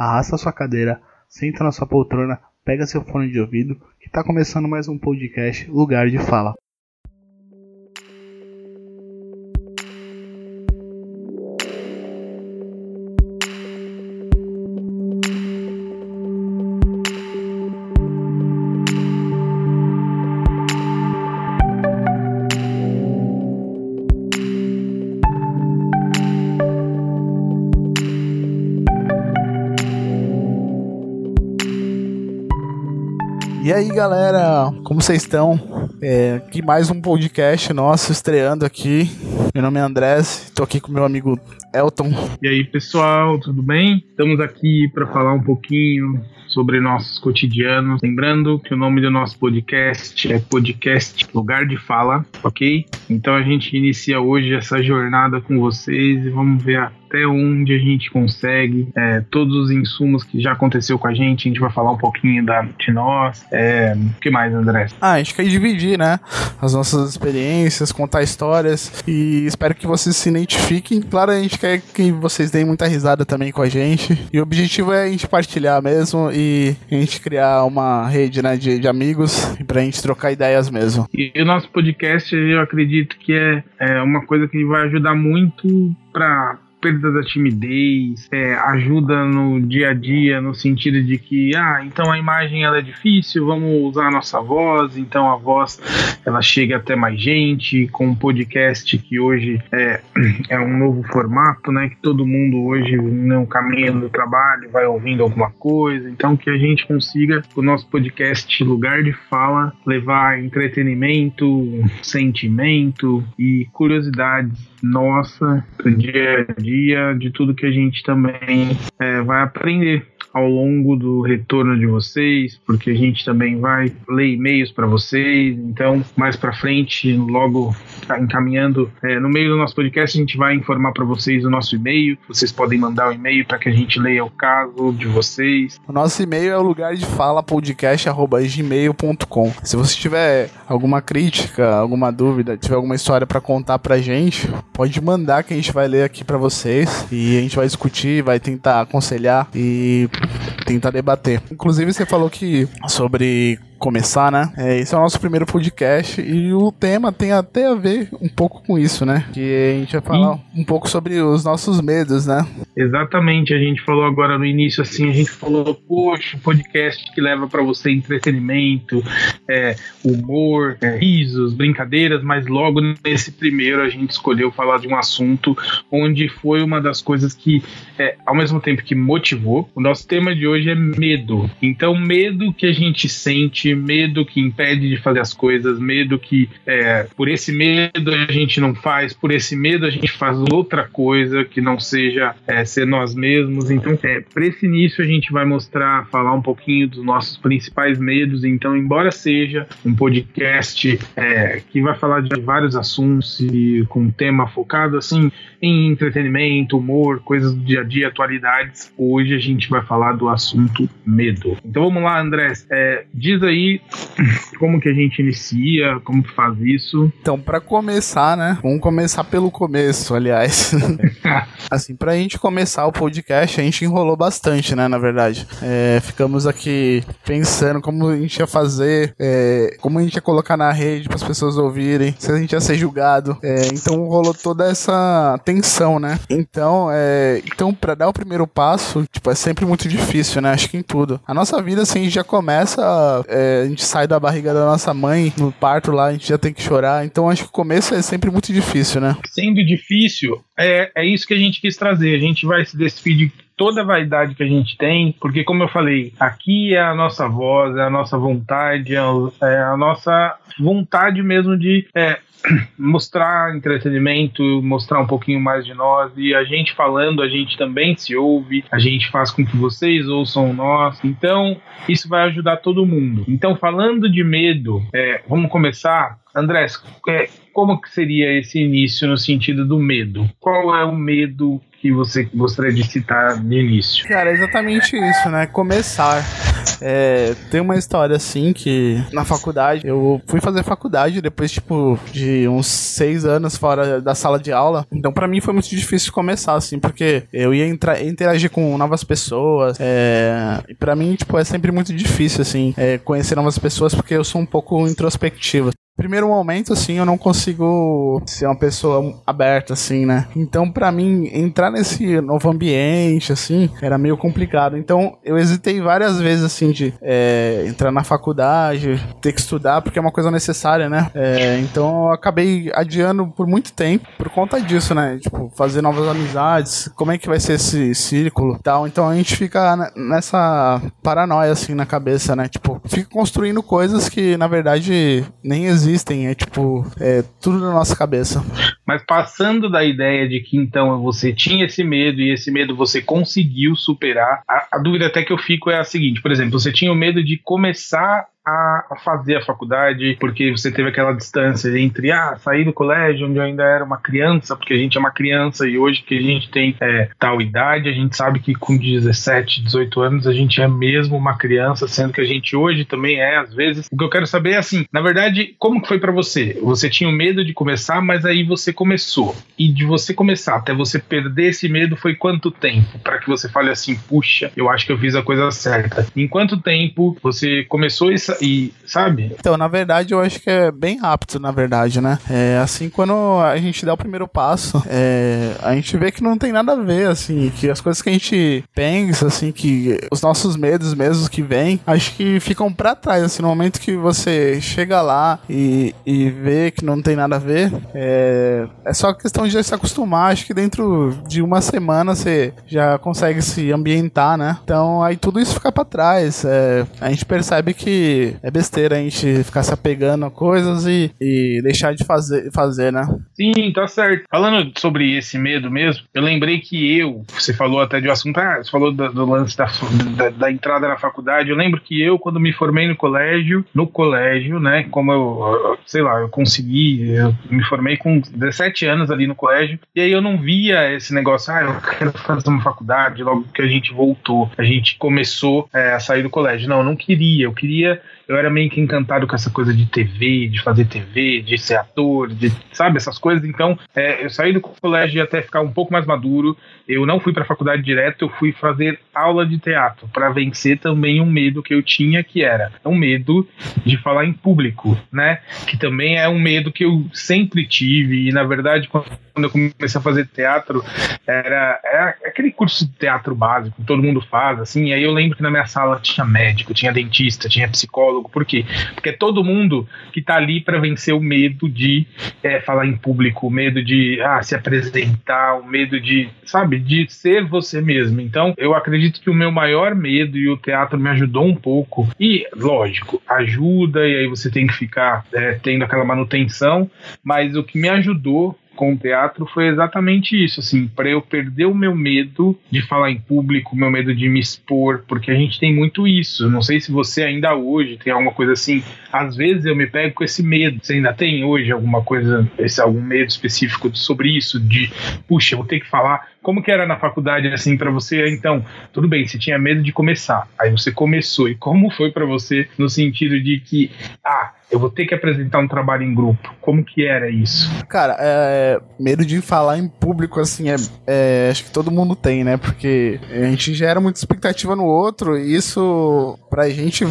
arrasta sua cadeira, senta na sua poltrona, pega seu fone de ouvido, que está começando mais um podcast Lugar de Fala. Galera, como vocês estão? É, aqui mais um podcast nosso estreando aqui. Meu nome é Andrés, estou aqui com meu amigo Elton. E aí pessoal, tudo bem? Estamos aqui para falar um pouquinho sobre nossos cotidianos. Lembrando que o nome do nosso podcast é Podcast Lugar de Fala, ok? Então a gente inicia hoje essa jornada com vocês e vamos ver até onde a gente consegue, é, todos os insumos que já aconteceu com a gente, a gente vai falar um pouquinho da, de nós. É, o que mais, André? Ah, a gente quer dividir, né? As nossas experiências, contar histórias e espero que vocês se identifiquem. Claro, a gente quer que vocês deem muita risada também com a gente. E o objetivo é a gente partilhar mesmo e a gente criar uma rede né, de, de amigos pra gente trocar ideias mesmo. E o nosso podcast, eu acredito que é, é uma coisa que vai ajudar muito para perda da timidez, é, ajuda no dia a dia, no sentido de que, ah, então a imagem ela é difícil, vamos usar a nossa voz, então a voz ela chega até mais gente, com um podcast que hoje é, é um novo formato, né, que todo mundo hoje no caminho do trabalho vai ouvindo alguma coisa, então que a gente consiga, o nosso podcast Lugar de Fala, levar entretenimento, sentimento e curiosidades nossa do dia a dia, de tudo que a gente também é, vai aprender ao longo do retorno de vocês, porque a gente também vai ler e-mails para vocês. Então, mais para frente, logo tá encaminhando é, no meio do nosso podcast, a gente vai informar para vocês o nosso e-mail. Vocês podem mandar o um e-mail para que a gente leia o caso de vocês. O nosso e-mail é o lugar de fala podcast@gmail.com. Se você tiver alguma crítica, alguma dúvida, tiver alguma história para contar pra gente, pode mandar que a gente vai ler aqui para vocês e a gente vai discutir, vai tentar aconselhar e tentar debater. Inclusive, você falou que sobre começar, né? É, esse é o nosso primeiro podcast e o tema tem até a ver um pouco com isso, né? Que a gente vai falar um pouco sobre os nossos medos, né? Exatamente, a gente falou agora no início assim, a gente falou, poxa, podcast que leva para você entretenimento, é, humor, é, risos, brincadeiras, mas logo nesse primeiro a gente escolheu falar de um assunto onde foi uma das coisas que, é, ao mesmo tempo que motivou, o nosso tema de hoje é medo. Então, medo que a gente sente medo que impede de fazer as coisas, medo que é, por esse medo a gente não faz, por esse medo a gente faz outra coisa que não seja é, ser nós mesmos. Então, é, para esse início a gente vai mostrar, falar um pouquinho dos nossos principais medos. Então, embora seja um podcast é, que vai falar de vários assuntos e com um tema focado assim em entretenimento, humor, coisas do dia a dia, atualidades, hoje a gente vai falar do assunto medo. Então vamos lá, André, é, diz aí aí como que a gente inicia, como que faz isso. Então, para começar, né? Vamos começar pelo começo, aliás. assim, pra gente começar o podcast, a gente enrolou bastante, né? Na verdade. É, ficamos aqui pensando como a gente ia fazer, é, como a gente ia colocar na rede para as pessoas ouvirem, se a gente ia ser julgado. É, então rolou toda essa tensão, né? Então, é, então para dar o primeiro passo, tipo, é sempre muito difícil, né? Acho que em tudo. A nossa vida, assim, já começa é, a gente sai da barriga da nossa mãe no parto lá, a gente já tem que chorar. Então acho que o começo é sempre muito difícil, né? Sendo difícil, é, é isso que a gente quis trazer. A gente vai se despedir toda a vaidade que a gente tem, porque como eu falei, aqui é a nossa voz, é a nossa vontade, é, é a nossa vontade mesmo de é, mostrar entretenimento, mostrar um pouquinho mais de nós e a gente falando, a gente também se ouve, a gente faz com que vocês ouçam nós. Então, isso vai ajudar todo mundo. Então, falando de medo, é, vamos começar. André, é, como que seria esse início no sentido do medo? Qual é o medo que você gostaria de citar de início? Cara, é exatamente isso, né? Começar. É, tem uma história assim que na faculdade, eu fui fazer faculdade depois, tipo, de uns seis anos fora da sala de aula. Então, para mim foi muito difícil começar, assim, porque eu ia entrar, interagir com novas pessoas. É, e para mim, tipo, é sempre muito difícil, assim, é, conhecer novas pessoas, porque eu sou um pouco introspectivo primeiro momento, assim, eu não consigo ser uma pessoa aberta, assim, né? Então, para mim, entrar nesse novo ambiente, assim, era meio complicado. Então, eu hesitei várias vezes, assim, de é, entrar na faculdade, ter que estudar, porque é uma coisa necessária, né? É, então, eu acabei adiando por muito tempo por conta disso, né? Tipo, fazer novas amizades, como é que vai ser esse círculo tal. Então, a gente fica nessa paranoia, assim, na cabeça, né? Tipo, fica construindo coisas que, na verdade, nem existem existem, é tipo, é tudo na nossa cabeça. Mas passando da ideia de que então você tinha esse medo e esse medo você conseguiu superar, a, a dúvida até que eu fico é a seguinte: por exemplo, você tinha o medo de começar a fazer a faculdade, porque você teve aquela distância entre ah, sair do colégio onde eu ainda era uma criança, porque a gente é uma criança e hoje que a gente tem é, tal idade, a gente sabe que com 17, 18 anos a gente é mesmo uma criança, sendo que a gente hoje também é, às vezes. O que eu quero saber é assim, na verdade, como que foi para você? Você tinha o medo de começar, mas aí você começou. E de você começar até você perder esse medo foi quanto tempo? Para que você fale assim, puxa, eu acho que eu fiz a coisa certa. Em quanto tempo você começou essa, e, sabe? Então, na verdade, eu acho que é bem rápido, na verdade, né? É assim, quando a gente dá o primeiro passo, é, a gente vê que não tem nada a ver, assim, que as coisas que a gente pensa, assim, que os nossos medos mesmo que vêm, acho que ficam para trás, assim, no momento que você chega lá e, e vê que não tem nada a ver, é, é só questão de se acostumar, acho que dentro de uma semana você já consegue se ambientar, né? Então, aí tudo isso fica para trás, é, a gente percebe que é besteira a gente ficar se apegando a coisas e, e deixar de fazer, fazer, né? Sim, tá certo. Falando sobre esse medo mesmo, eu lembrei que eu, você falou até de um assunto, ah, você falou do, do lance da, da, da, entrada na faculdade. Eu lembro que eu, quando me formei no colégio, no colégio, né, como eu, sei lá, eu consegui, eu me formei com 17 anos ali no colégio, e aí eu não via esse negócio, ah, eu quero fazer uma faculdade, logo que a gente voltou, a gente começou é, a sair do colégio. Não, eu não queria, eu queria eu era meio que encantado com essa coisa de TV, de fazer TV, de ser ator, de, sabe, essas coisas. Então, é, eu saí do colégio até ficar um pouco mais maduro. Eu não fui para a faculdade direto, eu fui fazer aula de teatro para vencer também um medo que eu tinha, que era um medo de falar em público, né? Que também é um medo que eu sempre tive e na verdade quando eu comecei a fazer teatro era, era aquele curso de teatro básico que todo mundo faz, assim. E aí eu lembro que na minha sala tinha médico, tinha dentista, tinha psicólogo. Por quê? Porque é todo mundo que está ali para vencer o medo de é, falar em público, o medo de ah, se apresentar, o medo de, sabe, de ser você mesmo. Então, eu acredito que o meu maior medo e o teatro me ajudou um pouco. E, lógico, ajuda, e aí você tem que ficar é, tendo aquela manutenção, mas o que me ajudou com o teatro foi exatamente isso, assim, para eu perder o meu medo de falar em público, meu medo de me expor, porque a gente tem muito isso. Não sei se você ainda hoje tem alguma coisa assim. Às vezes eu me pego com esse medo. Você ainda tem hoje alguma coisa, esse algum medo específico sobre isso de, puxa, vou ter que falar como que era na faculdade assim para você? Então, tudo bem, você tinha medo de começar. Aí você começou. E como foi para você no sentido de que, ah, eu vou ter que apresentar um trabalho em grupo. Como que era isso? Cara, é, medo de falar em público, assim, é, é, acho que todo mundo tem, né? Porque a gente gera muita expectativa no outro e isso pra gente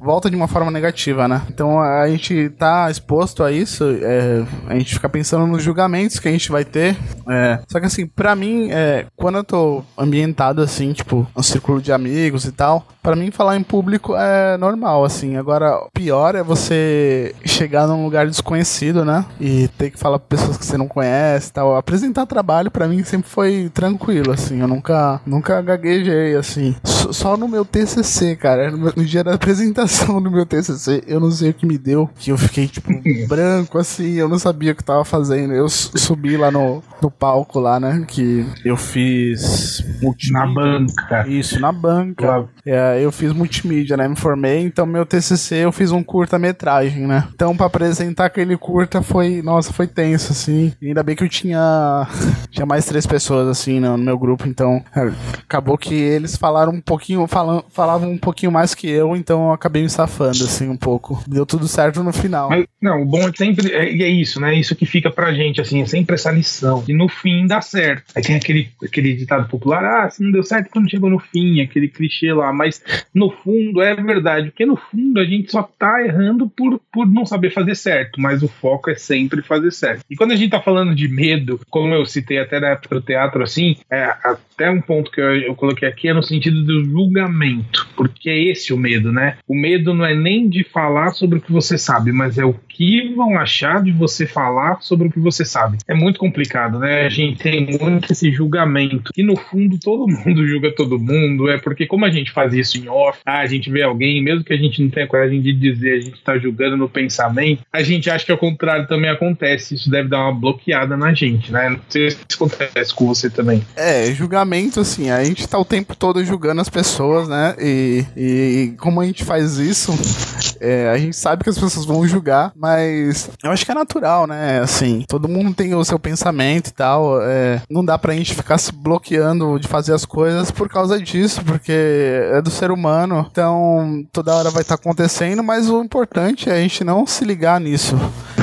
volta de uma forma negativa, né? Então a gente tá exposto a isso, é, a gente fica pensando nos julgamentos que a gente vai ter. É, só que assim, pra mim, é, quando eu tô ambientado assim, tipo, um círculo de amigos e tal, para mim falar em público é normal, assim. Agora, pior é você chegar num lugar desconhecido, né? E ter que falar pra pessoas que você não conhece e tal. Apresentar trabalho para mim sempre foi tranquilo, assim. Eu nunca, nunca gaguejei, assim. Só no meu TCC, cara. No, no dia da apresentação do meu TCC, eu não sei o que me deu. Que eu fiquei, tipo, branco, assim. Eu não sabia o que tava fazendo. Eu subi lá no, no palco lá, né? Que eu fiz multimídia. Na banca. Isso, na banca. Claro. É, eu fiz multimídia, né? Me formei. Então, meu TCC, eu fiz um curta-metragem personagem, né? Então, pra apresentar aquele curta foi, nossa, foi tenso, assim. E ainda bem que eu tinha, tinha mais três pessoas, assim, no, no meu grupo, então é, acabou que eles falaram um pouquinho, falam, falavam um pouquinho mais que eu, então eu acabei me safando, assim, um pouco. Deu tudo certo no final. Mas, não, o bom é sempre, é, é isso, né? Isso que fica pra gente, assim, é sempre essa lição. E no fim dá certo. Aí tem aquele, aquele ditado popular, ah, se não deu certo quando chegou no fim, aquele clichê lá, mas no fundo é verdade, porque no fundo a gente só tá errando por, por não saber fazer certo, mas o foco é sempre fazer certo. E quando a gente tá falando de medo, como eu citei até na época do teatro, assim, é, até um ponto que eu, eu coloquei aqui é no sentido do julgamento, porque é esse o medo, né? O medo não é nem de falar sobre o que você sabe, mas é o que vão achar de você falar sobre o que você sabe. É muito complicado, né? A gente tem muito esse julgamento. E no fundo todo mundo julga todo mundo, é porque como a gente faz isso em off, ah, a gente vê alguém, mesmo que a gente não tenha coragem de dizer, a gente tá julgando no pensamento, a gente acha que ao contrário também acontece. Isso deve dar uma bloqueada na gente, né? Não sei se acontece com você também. É, julgamento, assim, a gente tá o tempo todo julgando as pessoas, né? E, e como a gente faz isso, é, a gente sabe que as pessoas vão julgar, mas eu acho que é natural, né? Assim, todo mundo tem o seu pensamento e tal. É, não dá pra gente ficar se bloqueando de fazer as coisas por causa disso, porque é do ser humano. Então, toda hora vai estar tá acontecendo, mas o importante a gente não se ligar nisso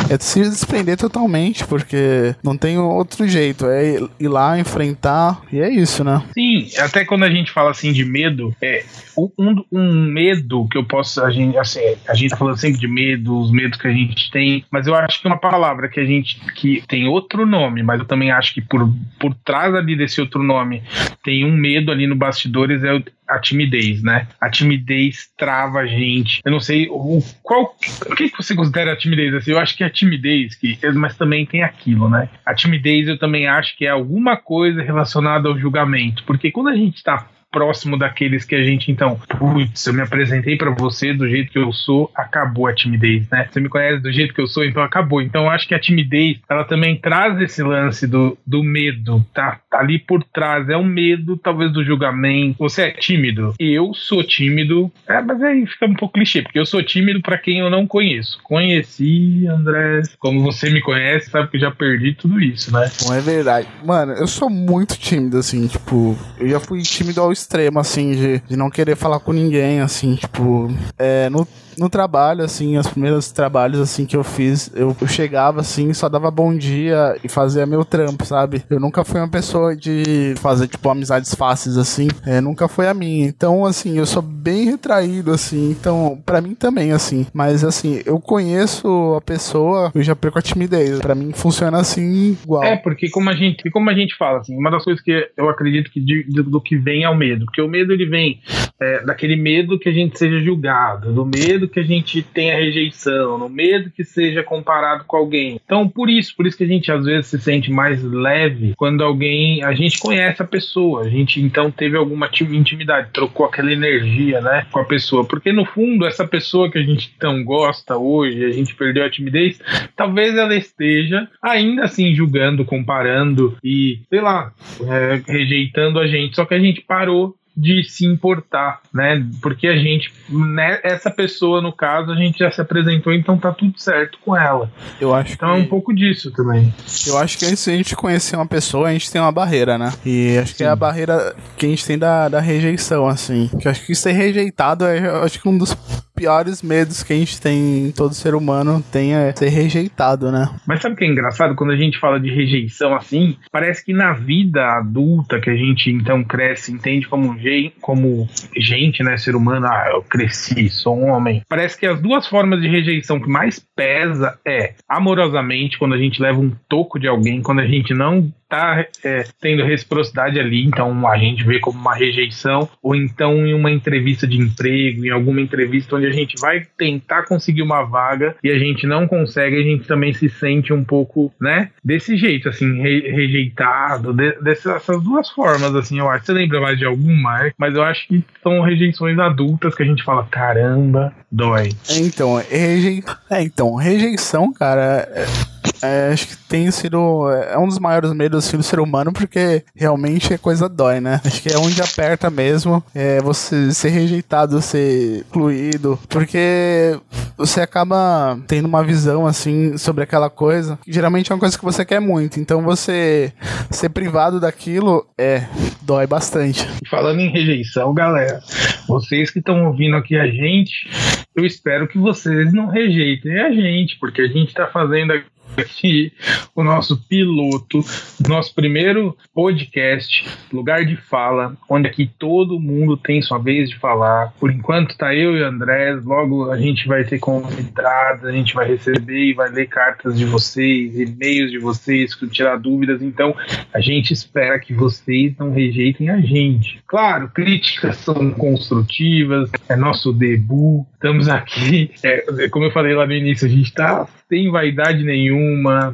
é se desprender totalmente, porque não tem outro jeito. É ir lá, enfrentar, e é isso, né? Sim, até quando a gente fala assim de medo, é um, um medo que eu posso. A gente, assim, a gente tá falando sempre de medo, os medos que a gente tem, mas eu acho que uma palavra que a gente que tem outro nome, mas eu também acho que por, por trás ali desse outro nome tem um medo ali no bastidores, é a timidez, né? A timidez trava a gente. Eu não sei o qual o que você considera a timidez assim? Eu acho que é a timidez que, mas também tem aquilo, né? A timidez eu também acho que é alguma coisa relacionada ao julgamento, porque quando a gente está próximo daqueles que a gente então, putz, eu me apresentei para você do jeito que eu sou, acabou a timidez, né? Você me conhece do jeito que eu sou, então acabou. Então eu acho que a timidez, ela também traz esse lance do, do medo, tá? tá ali por trás, é um medo talvez do julgamento. Você é tímido? Eu sou tímido, é, mas aí fica um pouco clichê, porque eu sou tímido para quem eu não conheço. Conheci, André, como você me conhece, sabe que eu já perdi tudo isso, né? Não é verdade. Mano, eu sou muito tímido, assim, tipo, eu já fui tímido ao assim, de, de não querer falar com ninguém, assim, tipo, é, no no trabalho, assim, os primeiros trabalhos, assim, que eu fiz, eu, chegava, assim, só dava bom dia e fazia meu trampo, sabe? Eu nunca fui uma pessoa de fazer, tipo, amizades fáceis, assim. É, nunca foi a minha. Então, assim, eu sou bem retraído, assim. Então, para mim também, assim. Mas, assim, eu conheço a pessoa, eu já perco a timidez. Para mim funciona assim, igual. É, porque como a gente, como a gente fala, assim, uma das coisas que eu acredito que de, de, do que vem é o medo. Porque o medo, ele vem é, daquele medo que a gente seja julgado, do medo medo que a gente tenha rejeição, no medo que seja comparado com alguém. Então, por isso, por isso que a gente às vezes se sente mais leve quando alguém, a gente conhece a pessoa, a gente então teve alguma intimidade, trocou aquela energia, né, com a pessoa, porque no fundo essa pessoa que a gente tão gosta hoje, a gente perdeu a timidez, talvez ela esteja ainda assim julgando, comparando e, sei lá, é, rejeitando a gente, só que a gente parou de se importar, né? Porque a gente, né, essa pessoa, no caso, a gente já se apresentou, então tá tudo certo com ela. Eu acho então que... é um pouco disso também. Eu acho que se a gente conhecer uma pessoa, a gente tem uma barreira, né? E acho Sim. que é a barreira que a gente tem da, da rejeição, assim. Que acho que ser rejeitado é acho que um dos piores medos que a gente tem, todo ser humano tem é ser rejeitado, né? Mas sabe o que é engraçado? Quando a gente fala de rejeição assim, parece que na vida adulta que a gente então cresce, entende como, como gente, né? Ser humano, ah, eu cresci, sou um homem. Parece que as duas formas de rejeição que mais pesa é amorosamente, quando a gente leva um toco de alguém, quando a gente não tá é, tendo reciprocidade ali, então a gente vê como uma rejeição, ou então em uma entrevista de emprego, em alguma entrevista onde a gente vai tentar conseguir uma vaga e a gente não consegue, a gente também se sente um pouco, né, desse jeito, assim, re rejeitado, de, dessas duas formas, assim, eu acho. Você lembra mais de alguma? Mas eu acho que são rejeições adultas que a gente fala, caramba, dói. Então, reje... é, então rejeição, cara. É é, acho que tem sido. É um dos maiores medos assim, do ser humano, porque realmente é coisa dói, né? Acho que é onde aperta mesmo. É você ser rejeitado, ser excluído. Porque você acaba tendo uma visão assim sobre aquela coisa. Geralmente é uma coisa que você quer muito. Então você ser privado daquilo é dói bastante. Falando em rejeição, galera, vocês que estão ouvindo aqui a gente, eu espero que vocês não rejeitem a gente, porque a gente está fazendo o nosso piloto, nosso primeiro podcast, lugar de fala, onde aqui todo mundo tem sua vez de falar. Por enquanto tá eu e o André, logo a gente vai ter convidados, a gente vai receber e vai ler cartas de vocês, e-mails de vocês, tirar dúvidas. Então a gente espera que vocês não rejeitem a gente. Claro, críticas são construtivas, é nosso debut, estamos aqui. É, como eu falei lá no início, a gente tá sem vaidade nenhuma,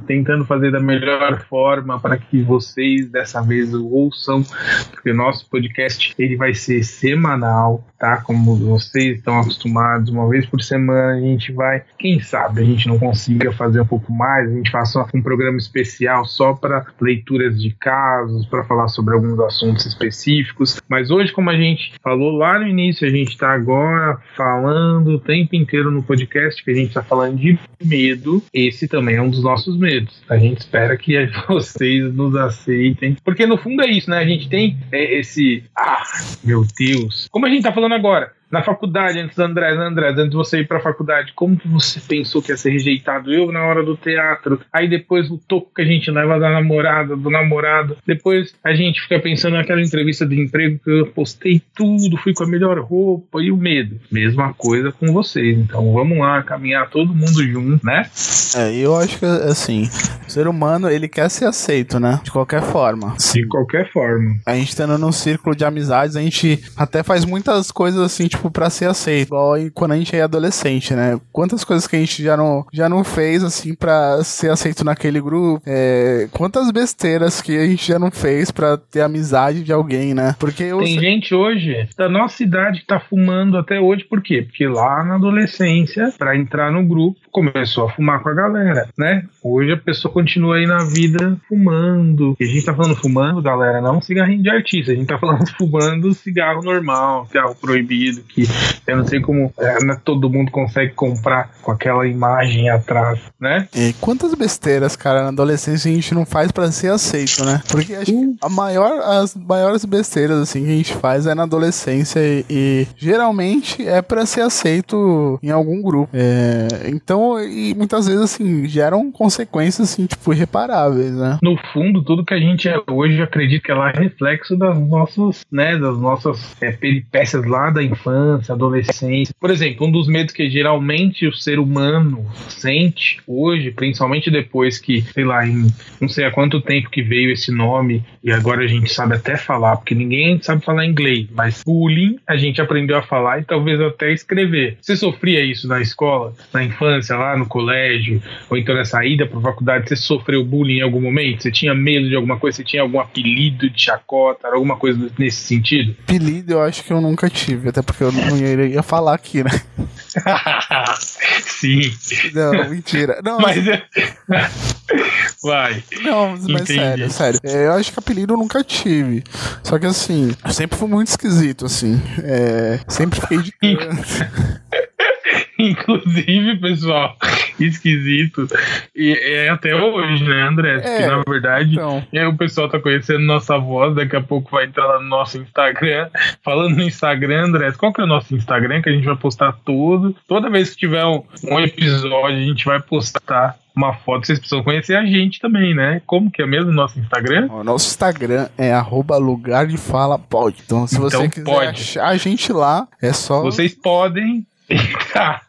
tentando fazer da melhor forma para que vocês dessa vez ouçam, porque o nosso podcast ele vai ser semanal, tá? Como vocês estão acostumados, uma vez por semana a gente vai, quem sabe a gente não consiga fazer um pouco mais, a gente faça um programa especial só para leituras de casos, para falar sobre alguns assuntos específicos, mas hoje como a gente falou lá no início, a gente está agora falando o tempo inteiro no podcast que a gente está falando de medo, esse também é um dos nossos medos. A gente espera que vocês nos aceitem. Porque no fundo é isso, né? A gente tem é, esse. Ah, meu Deus. Como a gente tá falando agora, na faculdade, antes do André, André, antes de você ir pra faculdade, como que você pensou que ia ser rejeitado? Eu na hora do teatro, aí depois o toco que a gente leva da namorada, do namorado, depois a gente fica pensando naquela entrevista de emprego que eu postei tudo, fui com a melhor roupa e o medo. Mesma coisa com vocês. Então vamos lá, caminhar todo mundo junto, né? É, eu acho que assim, o ser humano ele quer ser aceito, né? De qualquer forma. De qualquer forma. A gente tendo num círculo de amizades, a gente até faz muitas coisas assim, tipo, pra ser aceito. Igual quando a gente é adolescente, né? Quantas coisas que a gente já não, já não fez, assim, pra ser aceito naquele grupo. É, quantas besteiras que a gente já não fez pra ter amizade de alguém, né? Porque eu... Tem gente hoje, da nossa idade, que tá fumando até hoje, por quê? Porque lá na adolescência, pra entrar no grupo, começou a fumar com a galera, né? Hoje a pessoa continua aí na vida fumando. E a gente tá falando fumando, galera, não cigarrinho de artista. A gente tá falando fumando cigarro normal, cigarro proibido, que eu não sei como é, né, todo mundo consegue comprar com aquela imagem atrás, né? E quantas besteiras, cara, na adolescência a gente não faz para ser aceito, né? Porque acho que a maior, as maiores besteiras assim que a gente faz é na adolescência e, e geralmente é para ser aceito em algum grupo. É, então, e muitas vezes assim geram consequências assim tipo irreparáveis, né? No fundo, tudo que a gente é hoje, eu acredito que é reflexo das nossas, né, das nossas é, peripécias lá da infância, adolescência. Por exemplo, um dos medos que geralmente o ser humano sente hoje, principalmente depois que, sei lá, em não sei há quanto tempo que veio esse nome e agora a gente sabe até falar, porque ninguém sabe falar inglês, mas bullying a gente aprendeu a falar e talvez até escrever. Você sofria isso na escola, na infância, lá no colégio, ou então na saída para faculdade, você sofreu bullying em algum momento? Você tinha medo de alguma coisa? Você tinha algum apelido de chacota, alguma coisa nesse sentido? Apelido eu acho que eu nunca tive, até porque eu não ia falar aqui, né? Sim. Não, mentira. Não, mas. Vai. Não, mas Entendi. sério, sério. É, eu acho que apelido eu nunca tive. Só que assim, eu sempre fui muito esquisito, assim. É, sempre fiquei de canto. Inclusive, pessoal, esquisito. E é até hoje, né, André? É, na verdade, então... o pessoal tá conhecendo nossa voz, daqui a pouco vai entrar lá no nosso Instagram. Falando no Instagram, André, qual que é o nosso Instagram? Que a gente vai postar tudo. Toda vez que tiver um, um episódio, a gente vai postar uma foto, vocês precisam conhecer a gente também, né? Como que é mesmo o nosso Instagram? O nosso Instagram é arroba lugar de fala pode. Então, se então, você quiser pode. achar a gente lá, é só. Vocês podem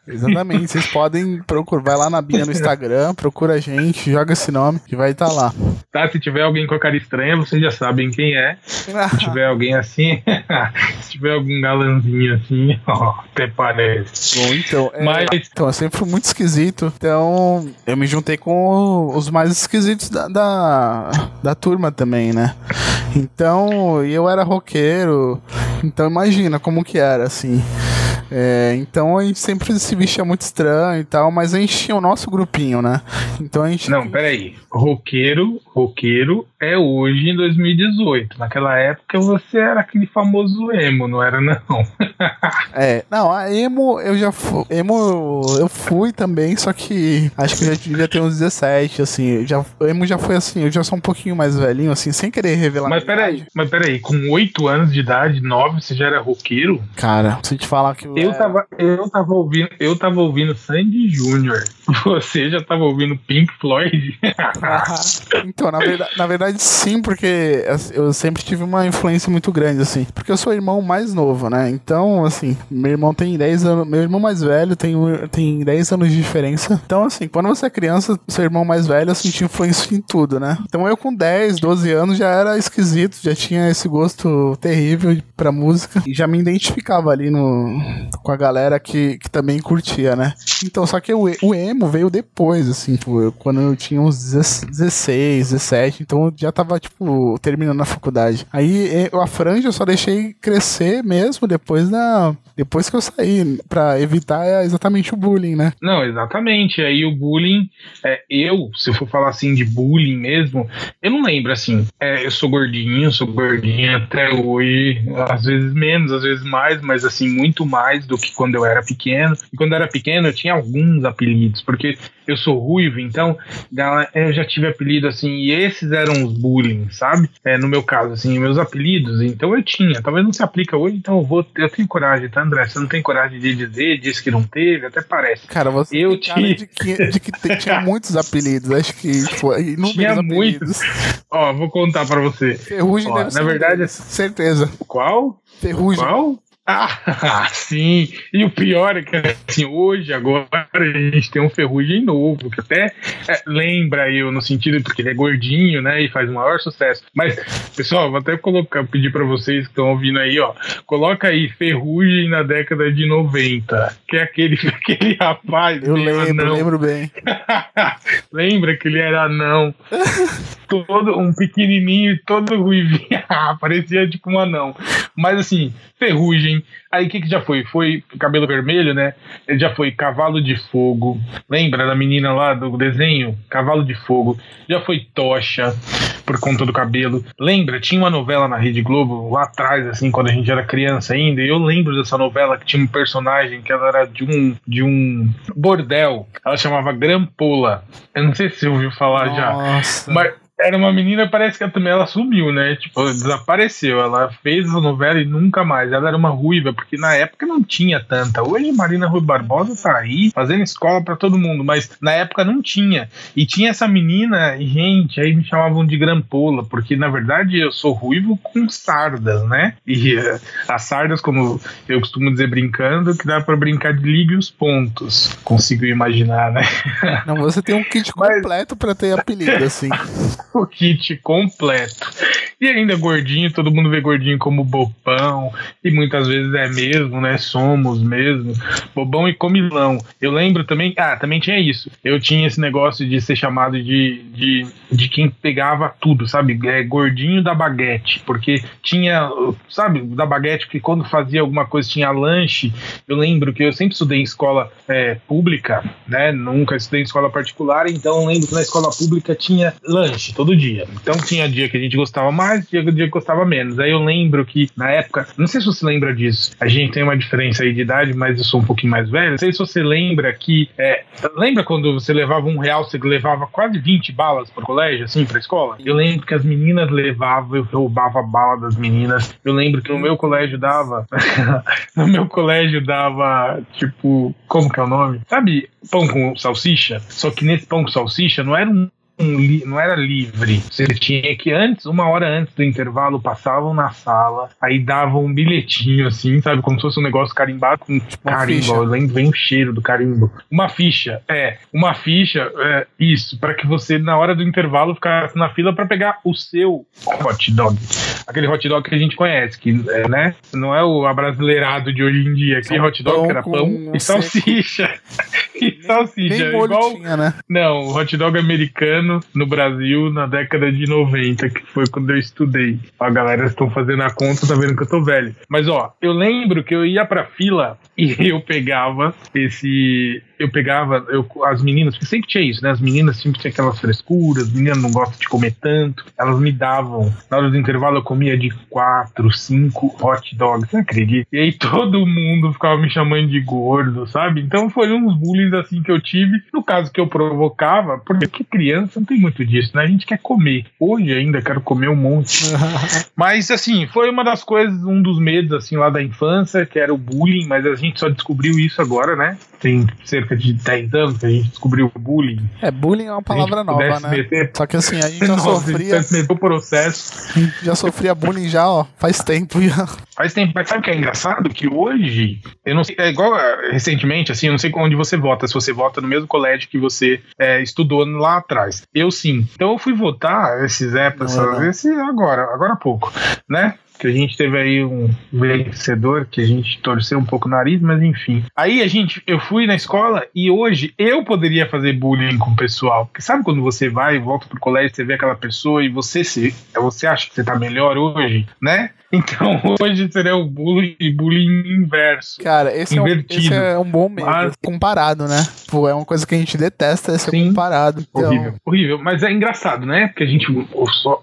Exatamente, vocês podem procurar, vai lá na Bia no Instagram, procura a gente, joga esse nome que vai estar tá lá. Tá, se tiver alguém com a cara estranha, vocês já sabem quem é. Se tiver alguém assim, se tiver algum galanzinho assim, ó, até parece. Bom, então, é, Mas... então, eu sempre fui muito esquisito, então eu me juntei com os mais esquisitos da, da, da turma também, né? Então, eu era roqueiro, então imagina como que era, assim. É, então a gente sempre se vestia muito estranho e tal, mas a gente tinha o nosso grupinho, né? Então a gente. Não, peraí. Roqueiro, roqueiro é hoje em 2018. Naquela época você era aquele famoso emo, não era, não? é, não, a emo eu já fui. Emo eu fui também, só que acho que eu já devia ter uns 17, assim. Já, emo já foi assim, eu já sou um pouquinho mais velhinho, assim, sem querer revelar. Mas peraí, mas peraí, com 8 anos de idade, 9, você já era roqueiro? Cara, se te falar que. Eu, eu, tava, eu tava ouvindo, eu tava ouvindo Sandy Júnior. Você já tava ouvindo Pink Floyd? então, na verdade, na verdade, sim, porque eu sempre tive uma influência muito grande, assim. Porque eu sou o irmão mais novo, né? Então, assim, meu irmão tem 10 anos. Meu irmão mais velho tem, tem 10 anos de diferença. Então, assim, quando você é criança, seu irmão mais velho, assim, te influencia em tudo, né? Então eu com 10, 12 anos já era esquisito, já tinha esse gosto terrível pra música. E já me identificava ali no, com a galera que, que também curtia, né? Então, só que o, o emo veio depois, assim, tipo, quando eu tinha uns 16, 17, então eu já tava, tipo, terminando a faculdade. Aí a franja eu só deixei crescer mesmo depois da. Depois que eu saí, pra evitar exatamente o bullying, né? Não, exatamente. Aí o bullying, é, eu, se for falar assim de bullying mesmo, eu não lembro assim. É, eu sou gordinho, sou gordinho até hoje, às vezes menos, às vezes mais, mas assim, muito mais do que quando eu era pequeno. E quando eu era pequeno, eu tinha alguns apelidos, porque eu sou ruivo, então eu já tive apelido assim, e esses eram os bullying, sabe? É, no meu caso, assim, meus apelidos, então eu tinha. Talvez não se aplica hoje, então eu vou. Eu tenho coragem, tá, André? Você não tem coragem de dizer, disse que não teve, até parece. Cara, você eu tinha. De que, de que tinha muitos apelidos, acho que tipo, inúmeros tinha muitos. Ó, vou contar pra você. Ferrugem Ó, Na verdade, certeza. Qual? Ferrugem. Qual? Ah, sim. E o pior é que assim, hoje, agora, a gente tem um ferrugem novo, que até é, lembra eu no sentido porque ele é gordinho, né? E faz o maior sucesso. Mas, pessoal, vou até colocar, pedir para vocês que estão ouvindo aí, ó. Coloca aí ferrugem na década de 90. Que é aquele, aquele rapaz. Eu lembro, anão. lembro bem. lembra que ele era anão. Todo um pequenininho, todo ruivinho. Parecia tipo um anão. Mas assim, ferrugem. Aí o que, que já foi? Foi cabelo vermelho, né? Ele já foi cavalo de fogo. Lembra da menina lá do desenho? Cavalo de fogo. Já foi tocha por conta do cabelo. Lembra? Tinha uma novela na Rede Globo lá atrás, assim, quando a gente era criança ainda. E eu lembro dessa novela que tinha um personagem que ela era de um, de um bordel. Ela chamava Grampola. Eu não sei se você ouviu falar Nossa. já. Mas era uma menina, parece que também ela sumiu, né? Tipo, desapareceu. Ela fez a novela e nunca mais. Ela era uma ruiva, porque na época não tinha tanta. Hoje Marina Rui Barbosa tá aí fazendo escola para todo mundo, mas na época não tinha. E tinha essa menina, e gente, aí me chamavam de grampola, porque na verdade eu sou ruivo com sardas, né? E uh, as sardas, como eu costumo dizer brincando, que dá para brincar de ligue os pontos. Consigo imaginar, né? Não, você tem um kit completo mas... para ter apelido assim. o kit completo. E ainda gordinho, todo mundo vê gordinho como bobão, e muitas vezes é mesmo, né? Somos mesmo. Bobão e comilão. Eu lembro também, ah, também tinha isso. Eu tinha esse negócio de ser chamado de, de, de quem pegava tudo, sabe? É, gordinho da baguete, porque tinha, sabe, da baguete, que quando fazia alguma coisa tinha lanche. Eu lembro que eu sempre estudei em escola é, pública, né? Nunca estudei em escola particular, então eu lembro que na escola pública tinha lanche todo dia. Então tinha dia que a gente gostava mais, dia, dia que gostava menos. Aí eu lembro que na época, não sei se você lembra disso, a gente tem uma diferença aí de idade, mas eu sou um pouquinho mais velho. Não sei se você lembra que. É, lembra quando você levava um real, você levava quase 20 balas pro colégio, assim, pra escola? Eu lembro que as meninas levavam, eu roubava bala das meninas. Eu lembro que no meu colégio dava. no meu colégio dava, tipo, como que é o nome? Sabe, pão com salsicha? Só que nesse pão com salsicha não era um não era livre. Você tinha que antes, uma hora antes do intervalo, passavam na sala, aí davam um bilhetinho assim, sabe? Como se fosse um negócio carimbado com tipo, carimbo. Lembro, vem o cheiro do carimbo. Uma ficha, é. Uma ficha, é, isso, para que você, na hora do intervalo, ficasse na fila para pegar o seu hot dog. Aquele hot dog que a gente conhece, que é, né? Não é o abrasileirado de hoje em dia. Aquele hot dog que era pão e salsicha. e salsicha. igual... Tinha, né? Não, o hot dog americano no Brasil na década de 90, que foi quando eu estudei. A galera estão fazendo a conta, tá vendo que eu tô velho. Mas ó, eu lembro que eu ia pra fila e eu pegava esse eu pegava eu, as meninas, porque sempre tinha isso, né? As meninas sempre tinham aquelas frescuras, as meninas não gostam de comer tanto. Elas me davam, na hora do intervalo eu comia de quatro, cinco hot dogs, você acredita? E aí todo mundo ficava me chamando de gordo, sabe? Então foi uns bullying assim que eu tive. No caso que eu provocava, porque criança não tem muito disso, né? A gente quer comer. Hoje ainda quero comer um monte. mas assim, foi uma das coisas, um dos medos assim lá da infância, que era o bullying, mas a gente só descobriu isso agora, né? Tem cerca de 10 anos que a gente descobriu o bullying. É, bullying é uma palavra nova, né? Meter... Só que assim, a gente já Nossa, sofria. o processo. já sofria bullying já, ó, faz tempo já. Faz tempo, mas sabe o que é engraçado? Que hoje, eu não sei, é igual é, recentemente, assim, eu não sei onde você vota, se você vota no mesmo colégio que você é, estudou lá atrás. Eu sim. Então eu fui votar esses épocas, esse agora, agora há pouco, né? Que a gente teve aí um vencedor que a gente torceu um pouco o nariz, mas enfim. Aí a gente, eu fui na escola e hoje eu poderia fazer bullying com o pessoal. Porque sabe quando você vai e volta pro colégio, você vê aquela pessoa e você se, você acha que você tá melhor hoje, né? Então hoje seria o bullying, bullying inverso. Cara, esse, invertido. É, um, esse é um bom medo. Mas... Comparado, né? Pô, é uma coisa que a gente detesta, esse Sim, comparado. Então... Horrível, horrível. Mas é engraçado, né? Porque a gente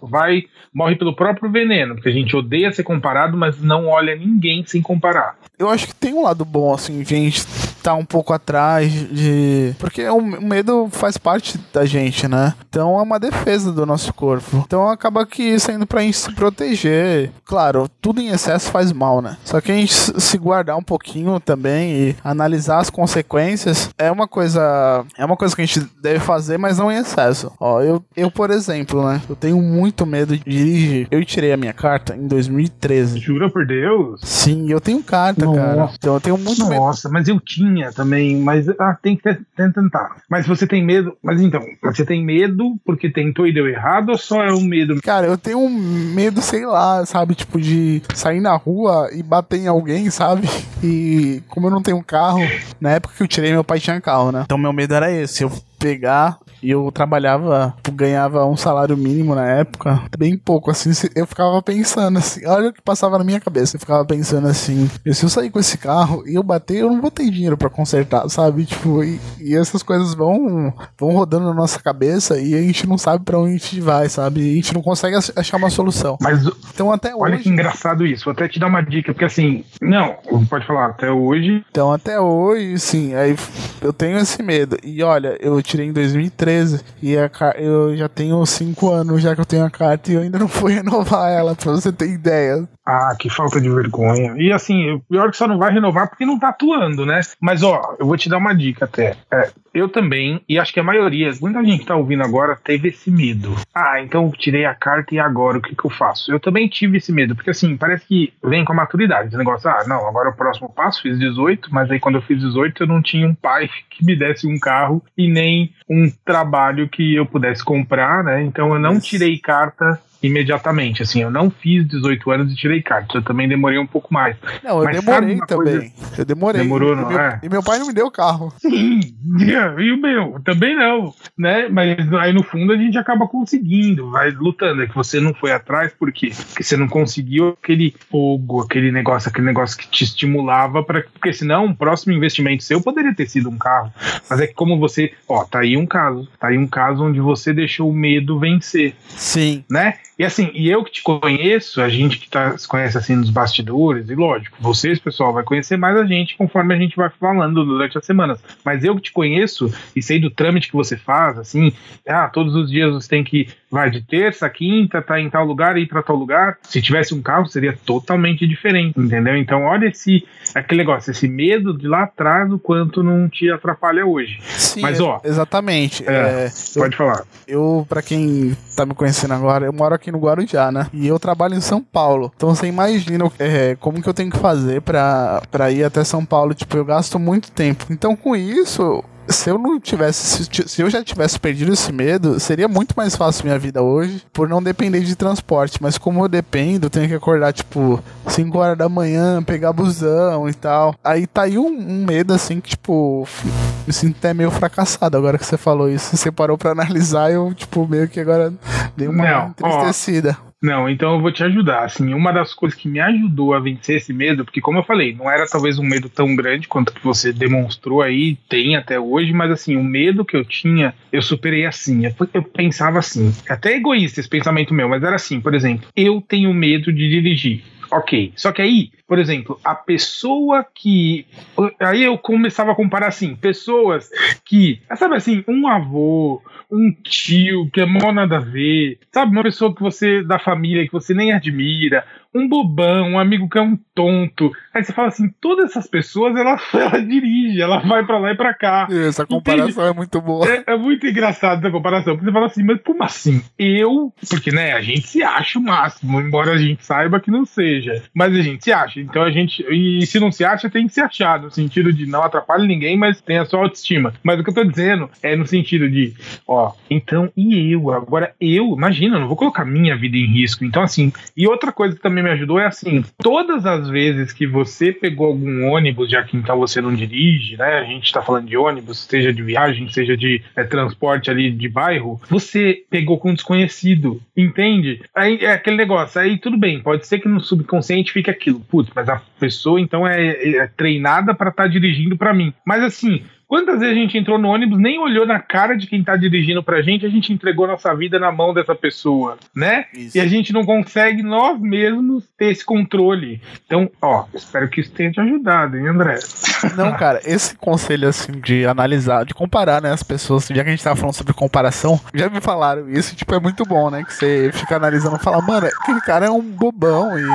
vai, morre pelo próprio veneno, porque a gente odeia ser comparado, mas não olha ninguém sem comparar. Eu acho que tem um lado bom, assim, gente tá um pouco atrás de. Porque o medo faz parte da gente, né? Então é uma defesa do nosso corpo. Então acaba que saindo pra gente se proteger. Claro, tudo em excesso faz mal, né? Só que a gente se guardar um pouquinho também e analisar as consequências é uma coisa. É uma coisa que a gente deve fazer, mas não em excesso. Ó, eu, eu por exemplo, né? Eu tenho muito medo de dirigir. Eu tirei a minha carta em 2013. Jura por Deus? Sim, eu tenho carta, Nossa. cara. Então eu tenho muito Nossa, medo. Nossa, mas eu tinha também, mas ah, tem que tentar. Mas você tem medo, mas então, você tem medo porque tentou e deu errado ou só é um medo? Cara, eu tenho um medo, sei lá, sabe, tipo de sair na rua e bater em alguém, sabe? E como eu não tenho carro, na época que eu tirei, meu pai tinha carro, né? Então meu medo era esse, eu pegar e eu trabalhava, ganhava um salário mínimo na época, bem pouco, assim, eu ficava pensando assim, olha o que passava na minha cabeça, eu ficava pensando assim, se eu sair com esse carro e eu bater, eu não vou ter dinheiro para consertar, sabe? Tipo, e, e, essas coisas vão, vão rodando na nossa cabeça e a gente não sabe para onde a gente vai, sabe? E a gente não consegue achar uma solução. Mas então até olha hoje... que engraçado isso, vou até te dar uma dica, porque assim, não, pode falar, até hoje... Então até hoje, sim, aí eu tenho esse medo. E olha, eu tirei em 2013 e a, eu já tenho 5 anos já que eu tenho a carta e eu ainda não fui renovar ela, pra você ter ideia. Ah, que falta de vergonha. E assim, o pior é que só não vai renovar porque não tá atuando, né? Mas ó, eu vou te dar uma dica até. É, eu também, e acho que a maioria, muita gente que tá ouvindo agora teve esse medo. Ah, então eu tirei a carta e agora o que que eu faço? Eu também tive esse medo, porque assim, parece que vem com a maturidade. Esse negócio, ah, não, agora o próximo passo, fiz 18, mas aí quando eu fiz 18 eu não tinha um pai que me desse um carro e nem um trabalho que eu pudesse comprar, né? Então eu não tirei carta imediatamente. Assim, eu não fiz 18 anos e tirei carta. Eu também demorei um pouco mais. Não, eu Mas demorei também. Coisa... Eu demorei. Demorou, não e meu, é? E meu pai não me deu carro. Sim, e o meu também não, né? Mas aí no fundo a gente acaba conseguindo, vai lutando. É que você não foi atrás, por quê? Porque você não conseguiu aquele fogo, aquele negócio, aquele negócio que te estimulava para porque senão um próximo investimento seu poderia ter sido um carro. Mas é que como você, ó, tá aí um caso, tá aí um caso onde você deixou o medo vencer. Sim. Né? E assim, e eu que te conheço, a gente que tá, se conhece assim nos bastidores, e lógico, vocês, pessoal, vai conhecer mais a gente conforme a gente vai falando durante as semanas. Mas eu que te conheço e sei do trâmite que você faz, assim, ah, todos os dias você tem que vai de terça, quinta, tá em tal lugar e ir para tal lugar. Se tivesse um carro, seria totalmente diferente, entendeu? Então, olha esse aquele negócio, esse medo de lá atrás, o quanto não te atrapalha hoje. Sim, Mas ó, exatamente. É, é, pode eu, falar. Eu, para quem tá me conhecendo agora, eu moro aqui no Guarujá, né? E eu trabalho em São Paulo. Então, você imagina é, como que eu tenho que fazer para ir até São Paulo? Tipo, eu gasto muito tempo. Então, com isso, se eu não tivesse, se, eu já tivesse perdido esse medo, seria muito mais fácil minha vida hoje, por não depender de transporte. Mas como eu dependo, eu tenho que acordar, tipo, 5 horas da manhã, pegar busão e tal. Aí tá aí um, um medo, assim, que, tipo, me sinto até meio fracassado agora que você falou isso. Você parou pra analisar eu, tipo, meio que agora dei uma não, entristecida. Ó, não, então eu vou te ajudar. Assim, uma das coisas que me ajudou a vencer esse medo, porque como eu falei, não era talvez um medo tão grande quanto que você demonstrou aí, tem até hoje, mas assim, o medo que eu tinha, eu superei assim. Eu, eu pensava assim, até egoísta esse pensamento meu, mas era assim, por exemplo, eu tenho medo de dirigir. Ok. Só que aí, por exemplo, a pessoa que. Aí eu começava a comparar assim: pessoas que. Sabe assim, um avô, um tio que é mó nada a ver, sabe? Uma pessoa que você. da família que você nem admira, um bobão, um amigo que é um tonto. Aí você fala assim, todas essas pessoas, ela, ela dirige, ela vai para lá e para cá. Essa comparação Entende? é muito boa. É, é, muito engraçado essa comparação, porque você fala assim, mas como assim? Eu, porque né, a gente se acha o máximo, embora a gente saiba que não seja, mas a gente se acha. Então a gente, e se não se acha, tem que se achar, no sentido de não atrapalhe ninguém, mas tem a sua autoestima. Mas o que eu tô dizendo é no sentido de, ó, então, e eu? Agora eu, imagina, eu não vou colocar minha vida em risco. Então, assim, e outra coisa que também me ajudou é assim: todas as vezes que você pegou algum ônibus, já que então você não dirige, né? A gente está falando de ônibus, seja de viagem, seja de é, transporte ali de bairro, você pegou com um desconhecido, entende? Aí é aquele negócio, aí tudo bem, pode ser que no subconsciente fique aquilo, putz, mas a pessoa então é, é treinada para estar tá dirigindo para mim. Mas assim, Quantas vezes a gente entrou no ônibus, nem olhou na cara de quem tá dirigindo pra gente, a gente entregou nossa vida na mão dessa pessoa, né? Isso. E a gente não consegue nós mesmos ter esse controle. Então, ó, espero que isso tenha te ajudado, hein, André? Não, cara, esse conselho assim de analisar, de comparar, né, as pessoas, já que a gente tava falando sobre comparação, já me falaram isso, tipo, é muito bom, né? Que você fica analisando e fala, mano, aquele cara é um bobão e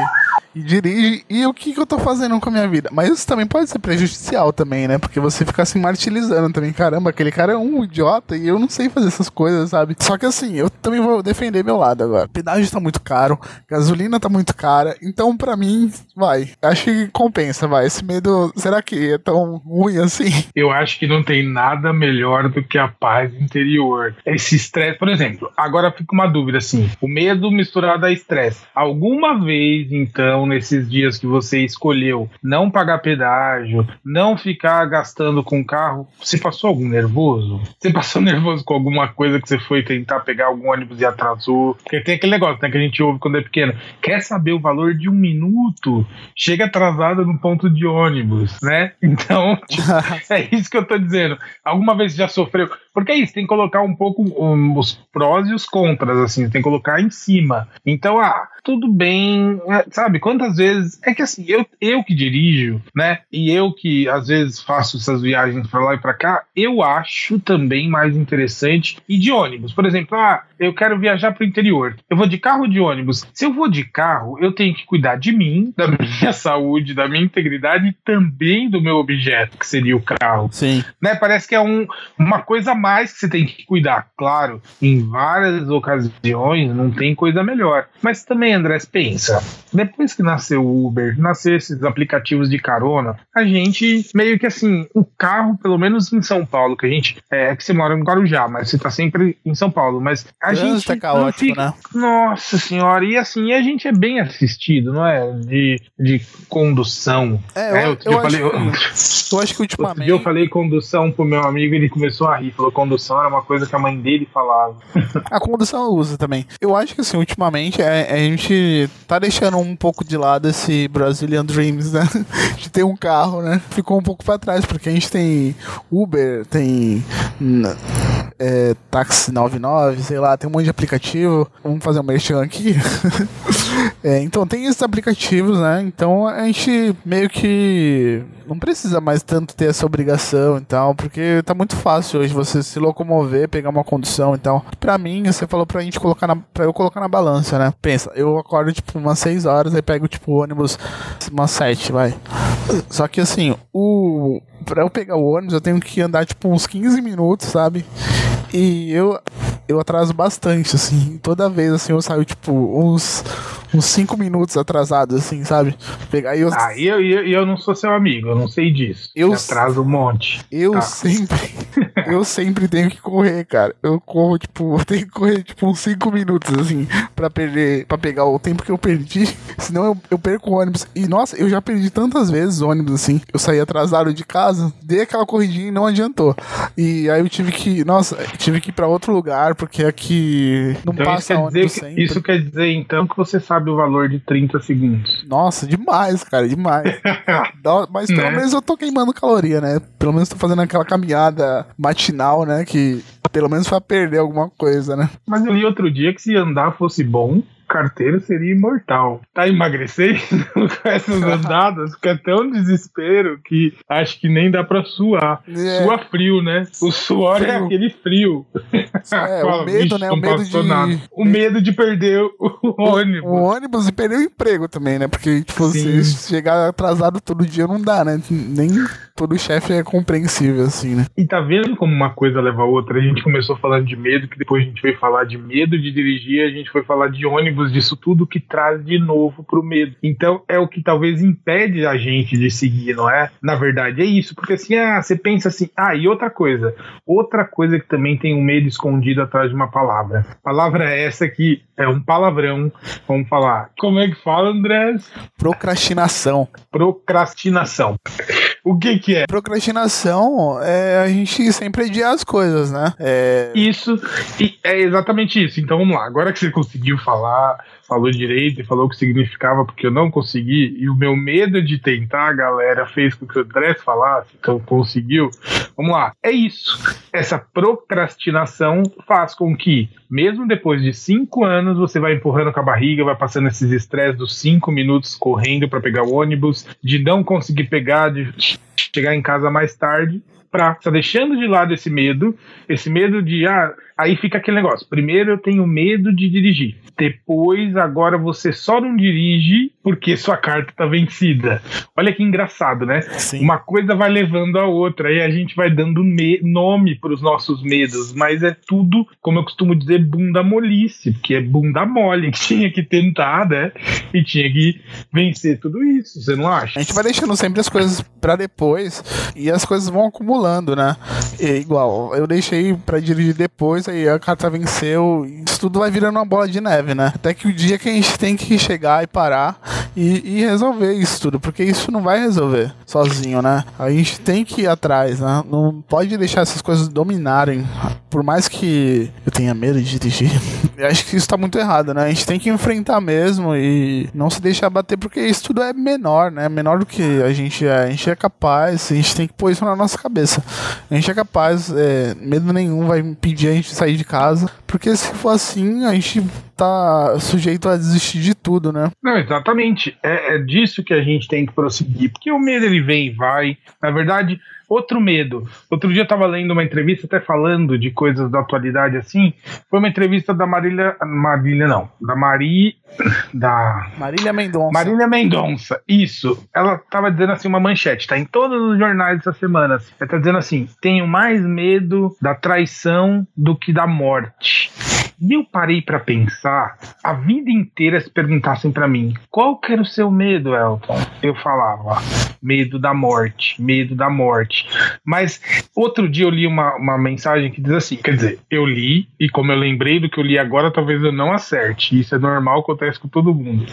e dirige. E o que, que eu tô fazendo com a minha vida? Mas isso também pode ser prejudicial também, né? Porque você fica se martirizando também. Caramba, aquele cara é um idiota e eu não sei fazer essas coisas, sabe? Só que assim, eu também vou defender meu lado agora. Pedágio tá muito caro, gasolina tá muito cara. Então, para mim, vai. Acho que compensa, vai. Esse medo, será que é tão ruim assim? Eu acho que não tem nada melhor do que a paz interior. Esse estresse, por exemplo, agora fica uma dúvida assim: o medo misturado a estresse. Alguma vez, então, nesses dias que você escolheu não pagar pedágio, não ficar gastando com carro, você passou algum nervoso? Você passou nervoso com alguma coisa que você foi tentar pegar algum ônibus e atrasou? Porque tem aquele negócio né, que a gente ouve quando é pequeno. Quer saber o valor de um minuto? Chega atrasado no ponto de ônibus, né? Então, tipo, é isso que eu tô dizendo. Alguma vez já sofreu? Porque é isso, tem que colocar um pouco um, os prós e os contras, assim, tem que colocar em cima. Então, ah, tudo bem, é, sabe? Quantas vezes. É que assim, eu, eu que dirijo, né? E eu que às vezes faço essas viagens para lá e para cá, eu acho também mais interessante ir de ônibus. Por exemplo, ah, eu quero viajar para o interior. Eu vou de carro ou de ônibus? Se eu vou de carro, eu tenho que cuidar de mim, da minha saúde, da minha integridade e também do meu objeto, que seria o carro. Sim. Né? Parece que é um, uma coisa a mais que você tem que cuidar. Claro, em várias ocasiões não tem coisa melhor. Mas também André, pensa, depois que nasceu o Uber, nasceu esses aplicativos de carona, a gente meio que assim, o carro, pelo menos em São Paulo, que a gente é que você mora em Guarujá, mas você tá sempre em São Paulo, mas a gente é caótico, fica, né? Nossa senhora, e assim, a gente é bem assistido, não é? De, de condução. É, eu, é, eu, eu, falei, eu, eu acho que ultimamente. eu falei condução pro meu amigo ele começou a rir. Falou condução era uma coisa que a mãe dele falava. a condução eu uso também. Eu acho que assim, ultimamente é, a gente tá deixando um pouco de lado esse Brazilian Dreams, né? De ter um carro, né? Ficou um pouco pra trás, porque a gente tem Uber, tem é, Táxi 99, sei lá, tem um monte de aplicativo. Vamos fazer um merchan aqui. é, então tem esses aplicativos, né? Então a gente meio que não precisa mais tanto ter essa obrigação e tal, porque tá muito fácil hoje você se locomover, pegar uma condução e tal. Pra mim, você falou pra gente colocar na, pra eu colocar na balança, né? Pensa, eu acordo tipo umas 6 horas, aí pego tipo ônibus umas 7, vai. Só que assim, o pra eu pegar o ônibus, eu tenho que andar tipo uns 15 minutos, sabe? E eu eu atraso bastante, assim. Toda vez, assim, eu saio, tipo, uns uns 5 minutos atrasado, assim, sabe? Pegar eu. Ah, e eu, eu, eu não sou seu amigo, eu não sei disso. Eu atraso um monte. Eu tá. sempre. eu sempre tenho que correr, cara. Eu corro, tipo, eu tenho que correr, tipo, uns 5 minutos, assim, pra perder, para pegar o tempo que eu perdi. Senão eu, eu perco o ônibus. E nossa, eu já perdi tantas vezes o ônibus, assim. Eu saí atrasado de casa, dei aquela corridinha e não adiantou. E aí eu tive que, nossa, tive que ir pra outro lugar, porque aqui não então, passa isso ônibus que, sempre. Isso quer dizer, então, que você sabe o valor de 30 segundos. Nossa, demais, cara, demais. Mas pelo né? menos eu tô queimando caloria, né? Pelo menos tô fazendo aquela caminhada matinal, né? Que pelo menos pra perder alguma coisa, né? Mas eu li outro dia que se andar fosse bom, carteiro seria imortal. Tá emagrecendo com essas andadas, fica tão desespero que acho que nem dá pra suar. É. Sua frio, né? O suor é frio. é aquele frio. É, Fala, o medo, né? O medo de... Nada. O medo de perder o ônibus. O, ônibus e perder o emprego também, né? Porque, tipo, Sim. você chegar atrasado todo dia não dá, né? Nem todo chefe é compreensível, assim, né? E tá vendo como uma coisa leva a outra? A gente começou falando de medo, que depois a gente veio falar de medo de dirigir, a gente foi falar de ônibus, disso tudo que traz de novo pro medo. Então é o que talvez impede a gente de seguir, não é? Na verdade é isso, porque assim, ah, você pensa assim, ah, e outra coisa, outra coisa que também tem um medo escondido atrás de uma palavra. Palavra é essa que é um palavrão, vamos falar. Como é que fala, Andrés? Procrastinação. Procrastinação. O que que é? Procrastinação é a gente sempre adiar as coisas, né? É... Isso, é exatamente isso. Então vamos lá, agora que você conseguiu falar falou direito e falou o que significava porque eu não consegui, e o meu medo de tentar, galera, fez com que o Andrés falasse, então conseguiu. Vamos lá, é isso. Essa procrastinação faz com que, mesmo depois de cinco anos, você vai empurrando com a barriga, vai passando esses estresses dos cinco minutos correndo para pegar o ônibus, de não conseguir pegar, de chegar em casa mais tarde, pra tá deixando de lado esse medo, esse medo de ah, aí fica aquele negócio. Primeiro eu tenho medo de dirigir. Depois, agora você só não dirige porque sua carta tá vencida. Olha que engraçado, né? Sim. Uma coisa vai levando a outra e a gente vai dando nome para os nossos medos, mas é tudo, como eu costumo dizer, bunda molice, porque é bunda mole que tinha que tentar, né? E tinha que vencer tudo isso, você não acha? A gente vai deixando sempre as coisas para depois e as coisas vão acumulando, né? E, igual, eu deixei para dirigir depois aí a carta venceu. Isso tudo vai virando uma bola de neve, né? Até que o dia que a gente tem que chegar e parar e, e resolver isso tudo, porque isso não vai resolver sozinho, né? A gente tem que ir atrás, né? Não pode deixar essas coisas dominarem. Por mais que eu tenha medo de dirigir, acho que isso tá muito errado, né? A gente tem que enfrentar mesmo e não se deixar bater, porque isso tudo é menor, né? Menor do que a gente é. A gente é capaz, a gente tem que pôr isso na nossa cabeça. A gente é capaz, é, medo nenhum vai impedir a gente sair de casa, porque se for assim, a gente tá sujeito a desistir de tudo, né? Não, exatamente. É, é disso que a gente tem que prosseguir, porque o medo ele vem e vai. Na verdade, Outro medo. Outro dia eu estava lendo uma entrevista, até falando de coisas da atualidade assim. Foi uma entrevista da Marília. Marília, não. Da Mari. Da. Marília Mendonça. Marília Mendonça. Isso. Ela estava dizendo assim uma manchete, tá em todos os jornais essa semana. Ela tá dizendo assim: tenho mais medo da traição do que da morte. E eu parei para pensar, a vida inteira se perguntassem para mim, qual que era o seu medo, Elton? Eu falava, medo da morte, medo da morte. Mas outro dia eu li uma, uma mensagem que diz assim, quer dizer, eu li, e como eu lembrei do que eu li agora, talvez eu não acerte. Isso é normal, acontece com todo mundo.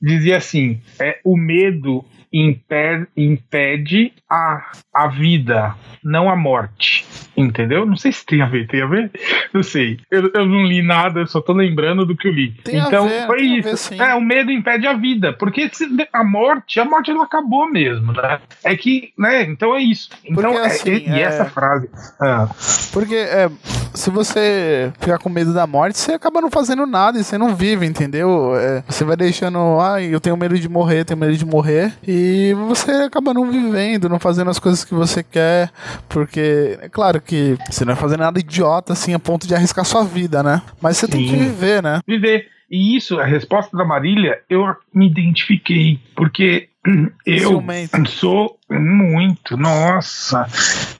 Dizia assim, é o medo impede, impede a, a vida, não a morte. Entendeu? Não sei se tem a ver, tem a ver? Não sei. Eu, eu não li nada, eu só tô lembrando do que eu li. Tem então, ver, foi isso. Ver, é, o medo impede a vida. Porque a morte, a morte ela acabou mesmo, né? É que, né? Então é isso. Então, porque, é, assim, é, e essa frase. Ah. Porque é, se você ficar com medo da morte, você acaba não fazendo nada e você não vive, entendeu? É, você vai deixando, ah, eu tenho medo de morrer, tenho medo de morrer, e você acaba não vivendo, não fazendo as coisas que você quer, porque é claro que você não vai fazer nada idiota assim a ponto de arriscar sua vida, né? Mas você Sim. tem que viver, né? Viver. E isso, a resposta da Marília, eu me identifiquei, porque eu Ciumento. sou Muito, nossa.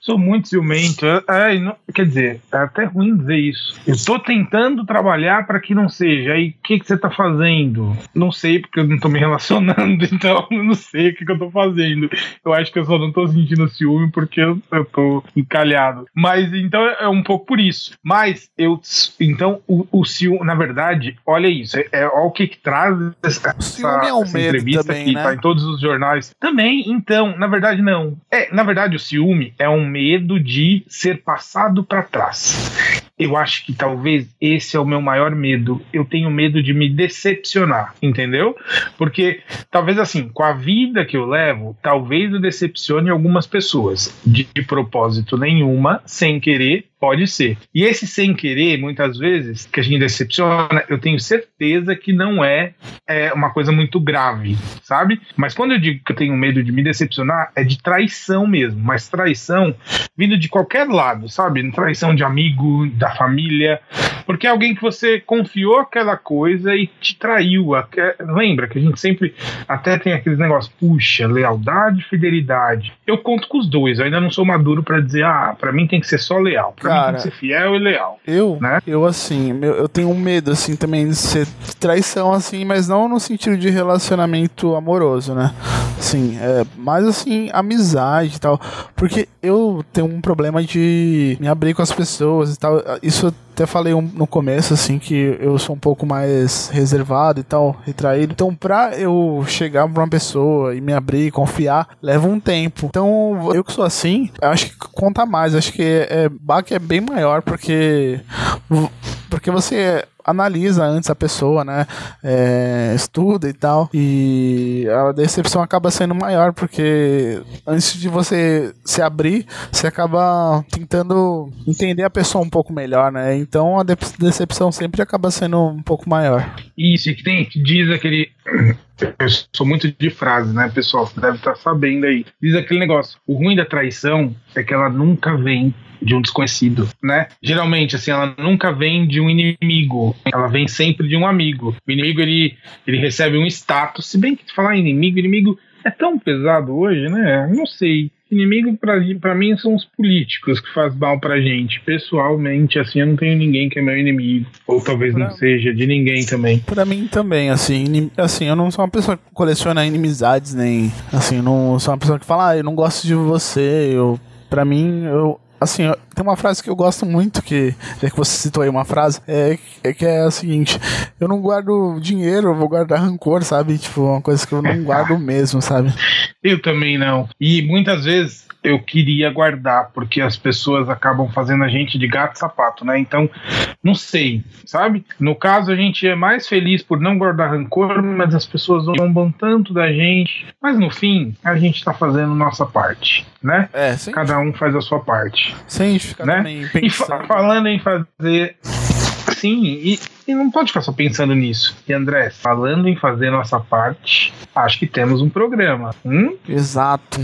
Sou muito ciumento. É, não, quer dizer, é até ruim dizer isso. Eu tô tentando trabalhar para que não seja. Aí, o que, que você tá fazendo? Não sei, porque eu não tô me relacionando, então eu não sei o que, que eu tô fazendo. Eu acho que eu só não tô sentindo ciúme porque eu, eu tô encalhado. Mas então é um pouco por isso. Mas eu. Então, o, o ciúme, na verdade, olha isso. É, é olha o que, que traz essa, ciúme é um essa entrevista também, que né? tá em todos os jornais. Também, então, na verdade, não. É, na verdade, o ciúme é um medo de ser passado para trás. Eu acho que talvez esse é o meu maior medo. Eu tenho medo de me decepcionar, entendeu? Porque talvez assim, com a vida que eu levo, talvez eu decepcione algumas pessoas de, de propósito nenhuma, sem querer, Pode ser. E esse sem querer, muitas vezes, que a gente decepciona, eu tenho certeza que não é, é, uma coisa muito grave, sabe? Mas quando eu digo que eu tenho medo de me decepcionar, é de traição mesmo. Mas traição vindo de qualquer lado, sabe? Traição de amigo, da família. Porque é alguém que você confiou aquela coisa e te traiu. Lembra que a gente sempre até tem aqueles negócios, puxa, lealdade, fidelidade. Eu conto com os dois, eu ainda não sou maduro para dizer, ah, para mim tem que ser só leal. Pra Cara, mim tem que ser fiel e leal. Eu, né? eu assim, eu tenho um medo, assim, também de ser traição, assim, mas não no sentido de relacionamento amoroso, né? Sim, é, mas assim, amizade e tal. Porque eu tenho um problema de me abrir com as pessoas e tal. Isso até falei um, no começo, assim, que eu sou um pouco mais reservado e tal, retraído. Então, pra eu chegar pra uma pessoa e me abrir, confiar, leva um tempo. Então, eu que sou assim, acho que conta mais. Acho que é, é, baque é bem maior, porque. Porque você analisa antes a pessoa, né? É, estuda e tal. E a decepção acaba sendo maior, porque antes de você se abrir, você acaba tentando entender a pessoa um pouco melhor, né? Então a decepção sempre acaba sendo um pouco maior. Isso, e que tem, diz aquele. Eu sou muito de frase, né, pessoal? Você deve estar sabendo aí. Diz aquele negócio: o ruim da traição é que ela nunca vem de um desconhecido, né? Geralmente, assim, ela nunca vem de um inimigo, ela vem sempre de um amigo. O inimigo, ele, ele recebe um status, se bem que falar inimigo, inimigo é tão pesado hoje, né? Não sei. Inimigo para mim são os políticos que faz mal pra gente. Pessoalmente, assim, eu não tenho ninguém que é meu inimigo. Ou talvez pra... não seja de ninguém também. Para mim também, assim, assim, eu não sou uma pessoa que coleciona inimizades, nem assim, não sou uma pessoa que fala, ah, eu não gosto de você, eu para mim, eu, assim, tem uma frase que eu gosto muito, que que você citou aí uma frase, é, é que é a seguinte: eu não guardo dinheiro, eu vou guardar rancor, sabe? Tipo, uma coisa que eu não guardo mesmo, sabe? Eu também não. E muitas vezes eu queria guardar, porque as pessoas acabam fazendo a gente de gato e sapato, né? Então, não sei, sabe? No caso, a gente é mais feliz por não guardar rancor, mas as pessoas zombam tanto da gente. Mas no fim, a gente tá fazendo nossa parte, né? É, Cada um faz a sua parte. Sem ficar né? E fa falando em fazer Sim, e, e, não pode ficar só pensando nisso. E André, falando em fazer nossa parte, acho que temos um programa. Hum? Exato.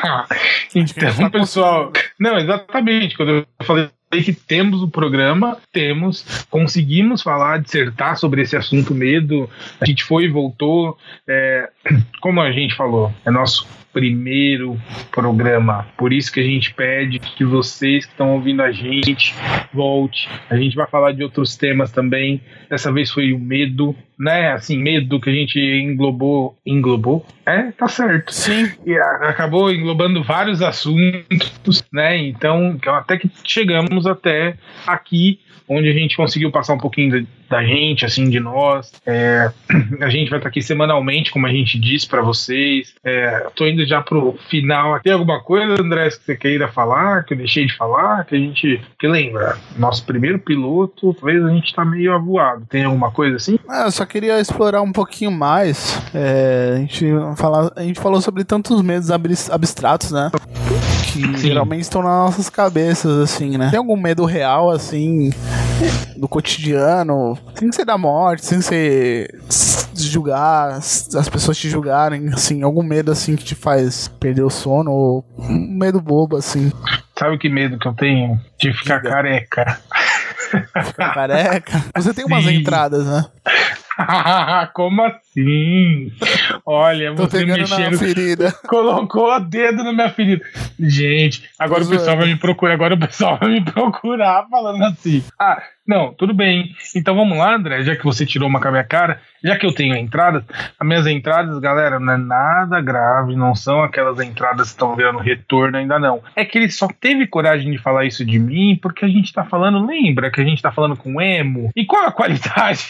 então, tá pessoal. Não, exatamente. Quando eu falei que temos o um programa, temos, conseguimos falar, dissertar sobre esse assunto medo. A gente foi e voltou. É, como a gente falou, é nosso primeiro programa. Por isso que a gente pede que vocês que estão ouvindo a gente volte. A gente vai falar de outros temas também. Dessa vez foi o medo, né? Assim, medo que a gente englobou. Englobou? É, tá certo. Sim. E acabou englobando vários assuntos, né? Então, até que chegamos até aqui onde a gente conseguiu passar um pouquinho da, gente, assim, de nós. É, a gente vai estar aqui semanalmente, como a gente disse para vocês. É, tô indo já pro final. Tem alguma coisa, André, que você queira falar, que eu deixei de falar, que a gente. Que lembra, nosso primeiro piloto, talvez a gente tá meio avoado. Tem alguma coisa assim? Ah, eu só queria explorar um pouquinho mais. É, a, gente fala, a gente falou sobre tantos medos abstratos, né? que Sim. geralmente estão nas nossas cabeças, assim, né? Tem algum medo real, assim, do cotidiano, sem ser da morte, sem ser julgar, as pessoas te julgarem, assim, algum medo, assim, que te faz perder o sono, ou um medo bobo, assim. Sabe que medo que eu tenho? De ficar Diga. careca. Ficar careca? Você tem umas Sim. entradas, né? Como assim? Sim. Olha, Tô você pegando na mexendo. ferida. Colocou o dedo na minha ferida. Gente, agora Tô o pessoal zoando. vai me procurar. Agora o pessoal vai me procurar falando assim. Ah, não, tudo bem. Então vamos lá, André, já que você tirou uma com a minha cara, já que eu tenho entradas, as minhas entradas, galera, não é nada grave, não são aquelas entradas que estão virando retorno ainda não. É que ele só teve coragem de falar isso de mim porque a gente tá falando, lembra que a gente tá falando com emo? E qual a qualidade?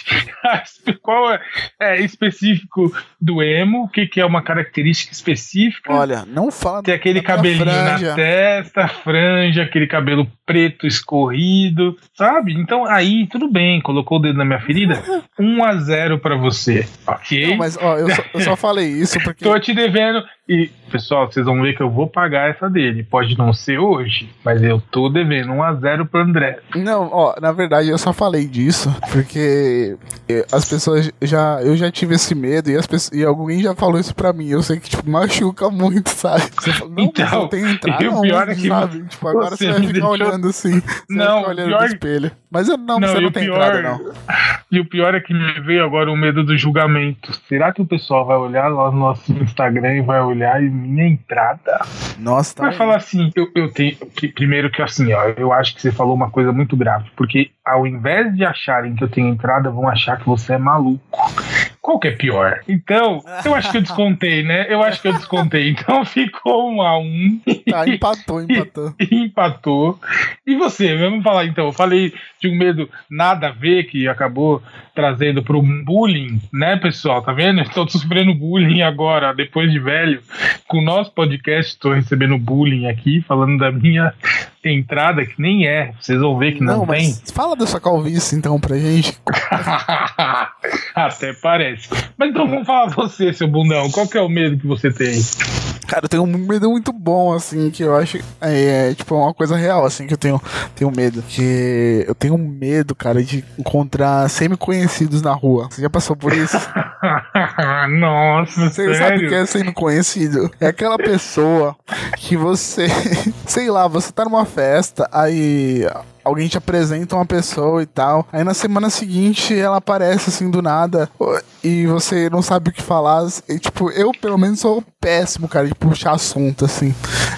qual é, é específico do emo? O que, que é uma característica específica? Olha, não fala Tem aquele cabelinho franja. na testa, franja, aquele cabelo preto escorrido, sabe? Então aí, tudo bem, colocou o dedo na minha ferida, 1 a 0 pra você, ok? Não, mas ó, eu só, eu só falei isso porque. Tô te devendo. E, pessoal, vocês vão ver que eu vou pagar essa dele. Pode não ser hoje, mas eu tô devendo 1 a 0 pro André. Não, ó, na verdade eu só falei disso porque eh, as pessoas já. Eu já tive esse medo e, as pessoas, e alguém já falou isso pra mim. Eu sei que, tipo, machuca muito, sabe? Você fala, não, Então, eu tenho entrada. e o pior é que sabe? Tipo, agora você você vai ficar deixou- olhando assim. Você Não, vai ficar olhando pior- no espelho. Mas eu não, Não, você não tem pior- entrada, não. E o pior é que me veio agora o medo do julgamento. Será que o pessoal vai olhar lá no nosso Instagram e vai olhar e minha entrada? Nossa, tá. Vai falar assim, eu, eu tenho. Que, primeiro que assim, ó, eu acho que você falou uma coisa muito grave. Porque ao invés de acharem que eu tenho entrada, vão achar que você é maluco. Qual que é pior? Então, eu acho que eu descontei, né? Eu acho que eu descontei. Então ficou um a um. Tá, empatou, empatou. e empatou. E você, vamos falar então. Eu falei de um medo nada a ver que acabou trazendo para um bullying, né, pessoal? Tá vendo? Estou sofrendo bullying agora, depois de velho. Com o nosso podcast, estou recebendo bullying aqui, falando da minha entrada, que nem é. Vocês vão ver que não, Não, tem. fala da sua calvície então pra gente. Até parece. Mas então vamos falar você, seu bundão. Qual que é o medo que você tem? Cara, eu tenho um medo muito bom, assim, que eu acho. É, tipo, uma coisa real, assim, que eu tenho, tenho medo. Que eu tenho medo, cara, de encontrar semi-conhecidos na rua. Você já passou por isso? Nossa, Você sabe o que é semi-conhecido? É aquela pessoa que você. Sei lá, você tá numa festa, aí. Alguém te apresenta uma pessoa e tal. Aí na semana seguinte ela aparece assim do nada e você não sabe o que falar. E, tipo, eu pelo menos sou péssimo, cara, de puxar assunto, assim.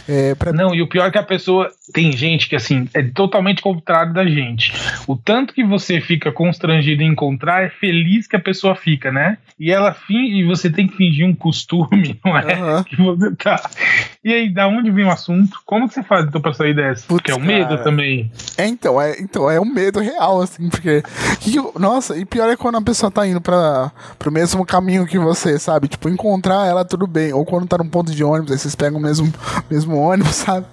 É, pra Não, e o pior é que a pessoa. Tem gente que, assim, é totalmente contrário da gente. O tanto que você fica constrangido em encontrar é feliz que a pessoa fica, né? E ela finge, e você tem que fingir um costume, não é? Aham. Que você tá. E aí, da onde vem o assunto? Como que você faz então pra sair dessa? Putz, Porque é o medo cara. também. É, então, é, então, é um medo real, assim, porque. nossa, e pior é quando a pessoa tá indo pra, pro mesmo caminho que você, sabe? Tipo, encontrar ela tudo bem. Ou quando tá num ponto de ônibus, aí vocês pegam o mesmo, mesmo ônibus, sabe?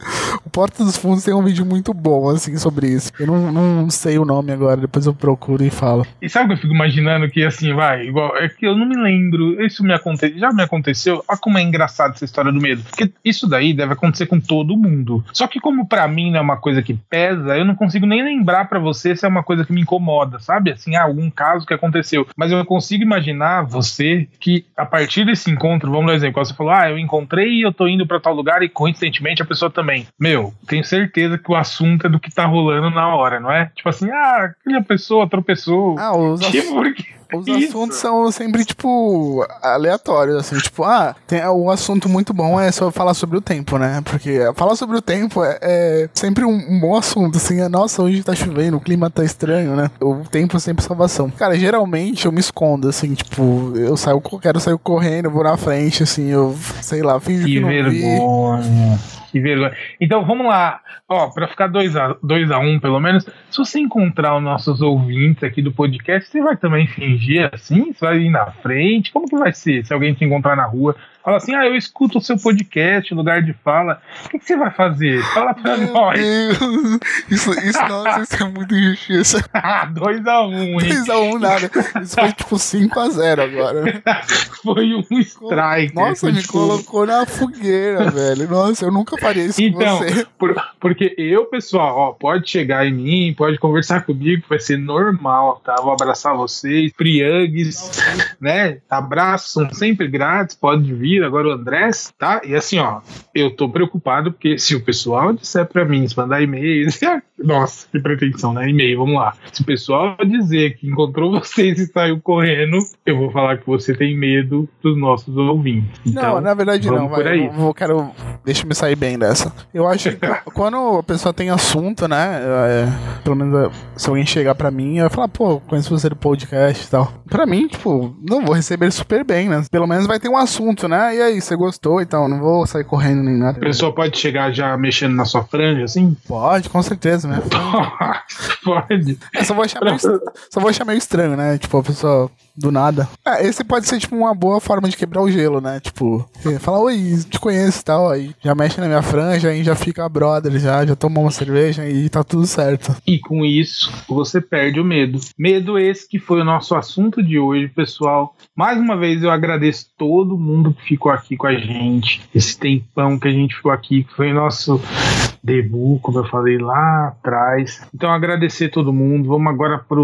O Porta dos Fundos tem um vídeo muito bom, assim, sobre isso. Eu não, não sei o nome agora, depois eu procuro e falo. E sabe o que eu fico imaginando que assim, vai, igual, é que eu não me lembro, isso me aconteceu, já me aconteceu, olha como é engraçado essa história do medo, porque isso daí deve acontecer com todo mundo. Só que como pra mim não é uma coisa que pesa, eu não consigo nem lembrar pra você se é uma coisa que me incomoda, sabe? Assim, ah, algum caso que aconteceu. Mas eu consigo imaginar você que a partir desse encontro, vamos dar um exemplo, você falou, ah, eu encontrei e eu tô indo pra tal lugar e coincidentemente a pessoa também. Meu, tenho certeza que o assunto é do que tá rolando na hora, não é? Tipo assim, ah, aquela pessoa tropeçou. Ah, os, Tipo, porque- os isso. assuntos são sempre, tipo, aleatórios, assim, tipo, ah, tem, o assunto muito bom é só falar sobre o tempo, né? Porque falar sobre o tempo é, é sempre um, um bom assunto, assim, é, nossa, hoje tá chovendo, o clima tá estranho, né? O tempo é sempre salvação. Cara, geralmente eu me escondo, assim, tipo, eu saio, quero sair correndo, vou na frente, assim, eu, sei lá, finjo que, Que não vi. Que vergonha. Então vamos lá. Ó, pra ficar 2 a 2 a 1 um, pelo menos, se você encontrar os nossos ouvintes aqui do podcast, você vai também fingir assim? Você vai ir na frente? Como que vai ser se alguém te encontrar na rua? Fala assim, ah, eu escuto o seu podcast, lugar de fala. O que, que você vai fazer? Fala pra Meu nós. Deus, isso, isso, nossa, isso é muita injustiça. 2 a 1 um, hein? 3x1 nada. Isso foi tipo 5x0 agora. Foi um strike. Nossa, me tipo, colocou na fogueira, velho. Nossa, eu nunca faria isso então, com você. Por, porque eu, pessoal, ó, pode chegar em mim, pode conversar comigo, vai ser normal, tá? Vou abraçar vocês, Priangues, né? Abraços são sempre grátis, pode vir. Agora o Andrés, tá? E assim, ó, eu tô preocupado porque se o pessoal disser pra mim, se mandar e-mail, nossa, que pretensão, né? E-mail, vamos lá. Se o pessoal dizer que encontrou vocês e saiu correndo, eu vou falar que você tem medo dos nossos ouvintes. Então, não, na verdade não. aí. eu vou, quero, deixa eu me sair bem dessa. Eu acho que quando a pessoa tem assunto, né? é, pelo menos é, se alguém chegar pra mim, eu falar, pô, conheço você do podcast e tal. Pra mim, tipo, não vou receber super bem, né? Pelo menos vai ter um assunto, né? E aí, você gostou e tal? Não vou sair correndo nem nada. A pessoa pode chegar já mexendo na sua franja, assim? Pode, com certeza, né? pode. Eu só vou achar meio, só vou achar meio estranho, né? Tipo, a pessoa do nada. É, esse pode ser, tipo, uma boa forma de quebrar o gelo, né? Tipo, eh, falar, oi, te conheço e tal. Aí já mexe na minha franja, aí já fica brother, já, já tomou uma cerveja e tá tudo certo. E com isso, você perde o medo. Medo esse que foi o nosso assunto de hoje, pessoal. Mais uma vez eu agradeço todo mundo que ficou aqui com a gente. Esse tempão que a gente ficou aqui, que foi nosso debut, como eu falei lá atrás. Então agradecer todo mundo. Vamos agora para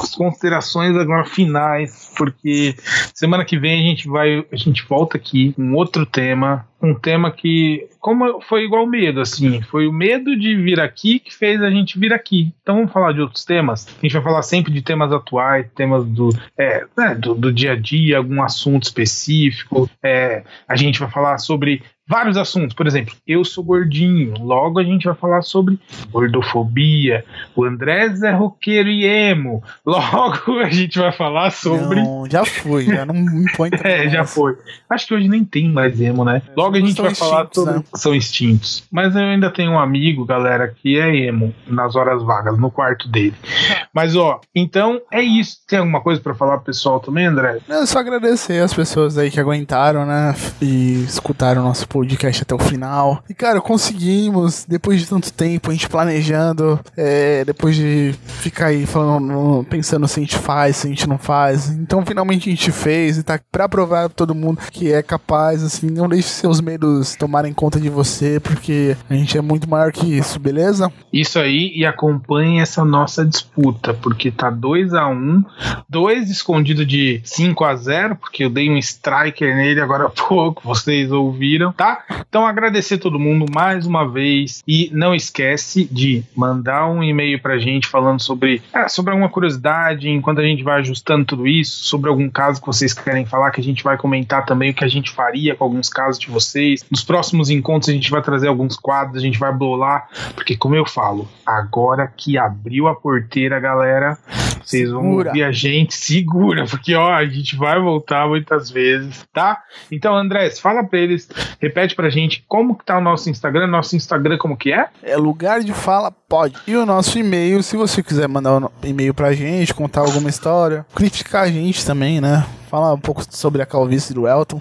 as considerações agora finais, porque semana que vem a gente vai, a gente volta aqui com outro tema, um tema que como foi igual medo, assim, foi o medo de vir aqui que fez a gente vir aqui. Então vamos falar de outros temas. A gente vai falar sempre de temas atuais, temas do, é, né, do, do dia a dia, algum assunto específico. É, a gente vai falar sobre vários assuntos. Por exemplo, eu sou gordinho. Logo a gente vai falar sobre gordofobia. O Andrés é roqueiro e emo. Logo a gente vai falar sobre. Não, já foi, já não me põe É, já foi. Acho que hoje nem tem mais emo, né? Logo a gente vai falar sobre. né? São extintos. Mas eu ainda tenho um amigo, galera, que é emo nas horas vagas, no quarto dele. Mas ó, então é isso. Tem alguma coisa pra falar pro pessoal também, André? É só agradecer as pessoas aí que aguentaram, né? E escutaram o nosso podcast até o final. E, cara, conseguimos, depois de tanto tempo, a gente planejando, é, depois de ficar aí falando, pensando se a gente faz, se a gente não faz. Então, finalmente a gente fez e tá pra provar pra todo mundo que é capaz, assim. Não deixe seus medos tomarem conta de você, porque a gente é muito maior que isso, beleza? Isso aí e acompanhe essa nossa disputa, porque tá 2 a 1 um, dois escondido de 5 a 0 porque eu dei um striker nele agora há pouco, vocês ouviram, tá? Então agradecer todo mundo mais uma vez e não esquece de mandar um e-mail pra gente falando sobre, é, sobre alguma curiosidade, enquanto a gente vai ajustando tudo isso, sobre algum caso que vocês querem falar, que a gente vai comentar também o que a gente faria com alguns casos de vocês. Nos próximos encontros a gente vai trazer alguns quadros, a gente vai bolar, porque como eu falo, agora que abriu a porteira, galera, vocês vão Segura. ouvir a gente, segura, porque ó, a gente vai voltar muitas vezes, tá? Então, Andrés, fala pra eles, repete pra gente como que tá o nosso Instagram, nosso Instagram como que é? É lugar de fala, pode. E o nosso e-mail, se você quiser mandar um e-mail pra gente, contar alguma história, criticar a gente também, né? Falar um pouco sobre a calvície do Elton.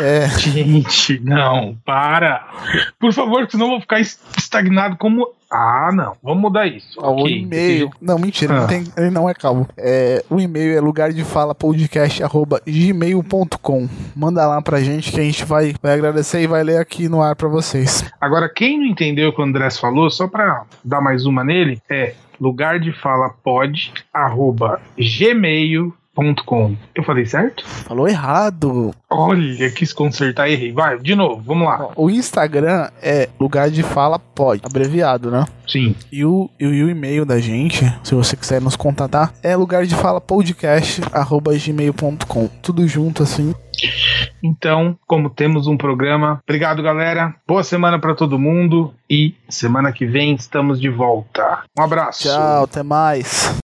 É, Gente, não, para. Por favor, que senão eu vou ficar es- estagnado como. Ah, não. Vamos mudar isso. o Ok, e-mail. Não, mentira, Ah. não tem, ele não é calvo. É, o e-mail é lugar de fala podcast arroba gmail.com. Manda lá pra gente que a gente vai, vai agradecer e vai ler aqui no ar pra vocês. Agora, quem não entendeu o que o Andrés falou, só pra dar mais uma nele, é lugar de fala pod, arroba gmail.com. Eu falei certo? Falou errado. Olha, quis consertar, errei. Vai, de novo, vamos lá. O Instagram é lugar de fala pode, abreviado, né? Sim. E o, e o e-mail da gente, se você quiser nos contatar, é lugar de fala podcast arroba gmail.com. Tudo junto assim. Então, como temos um programa, obrigado, galera. Boa semana pra todo mundo e semana que vem estamos de volta. Um abraço. Tchau, até mais.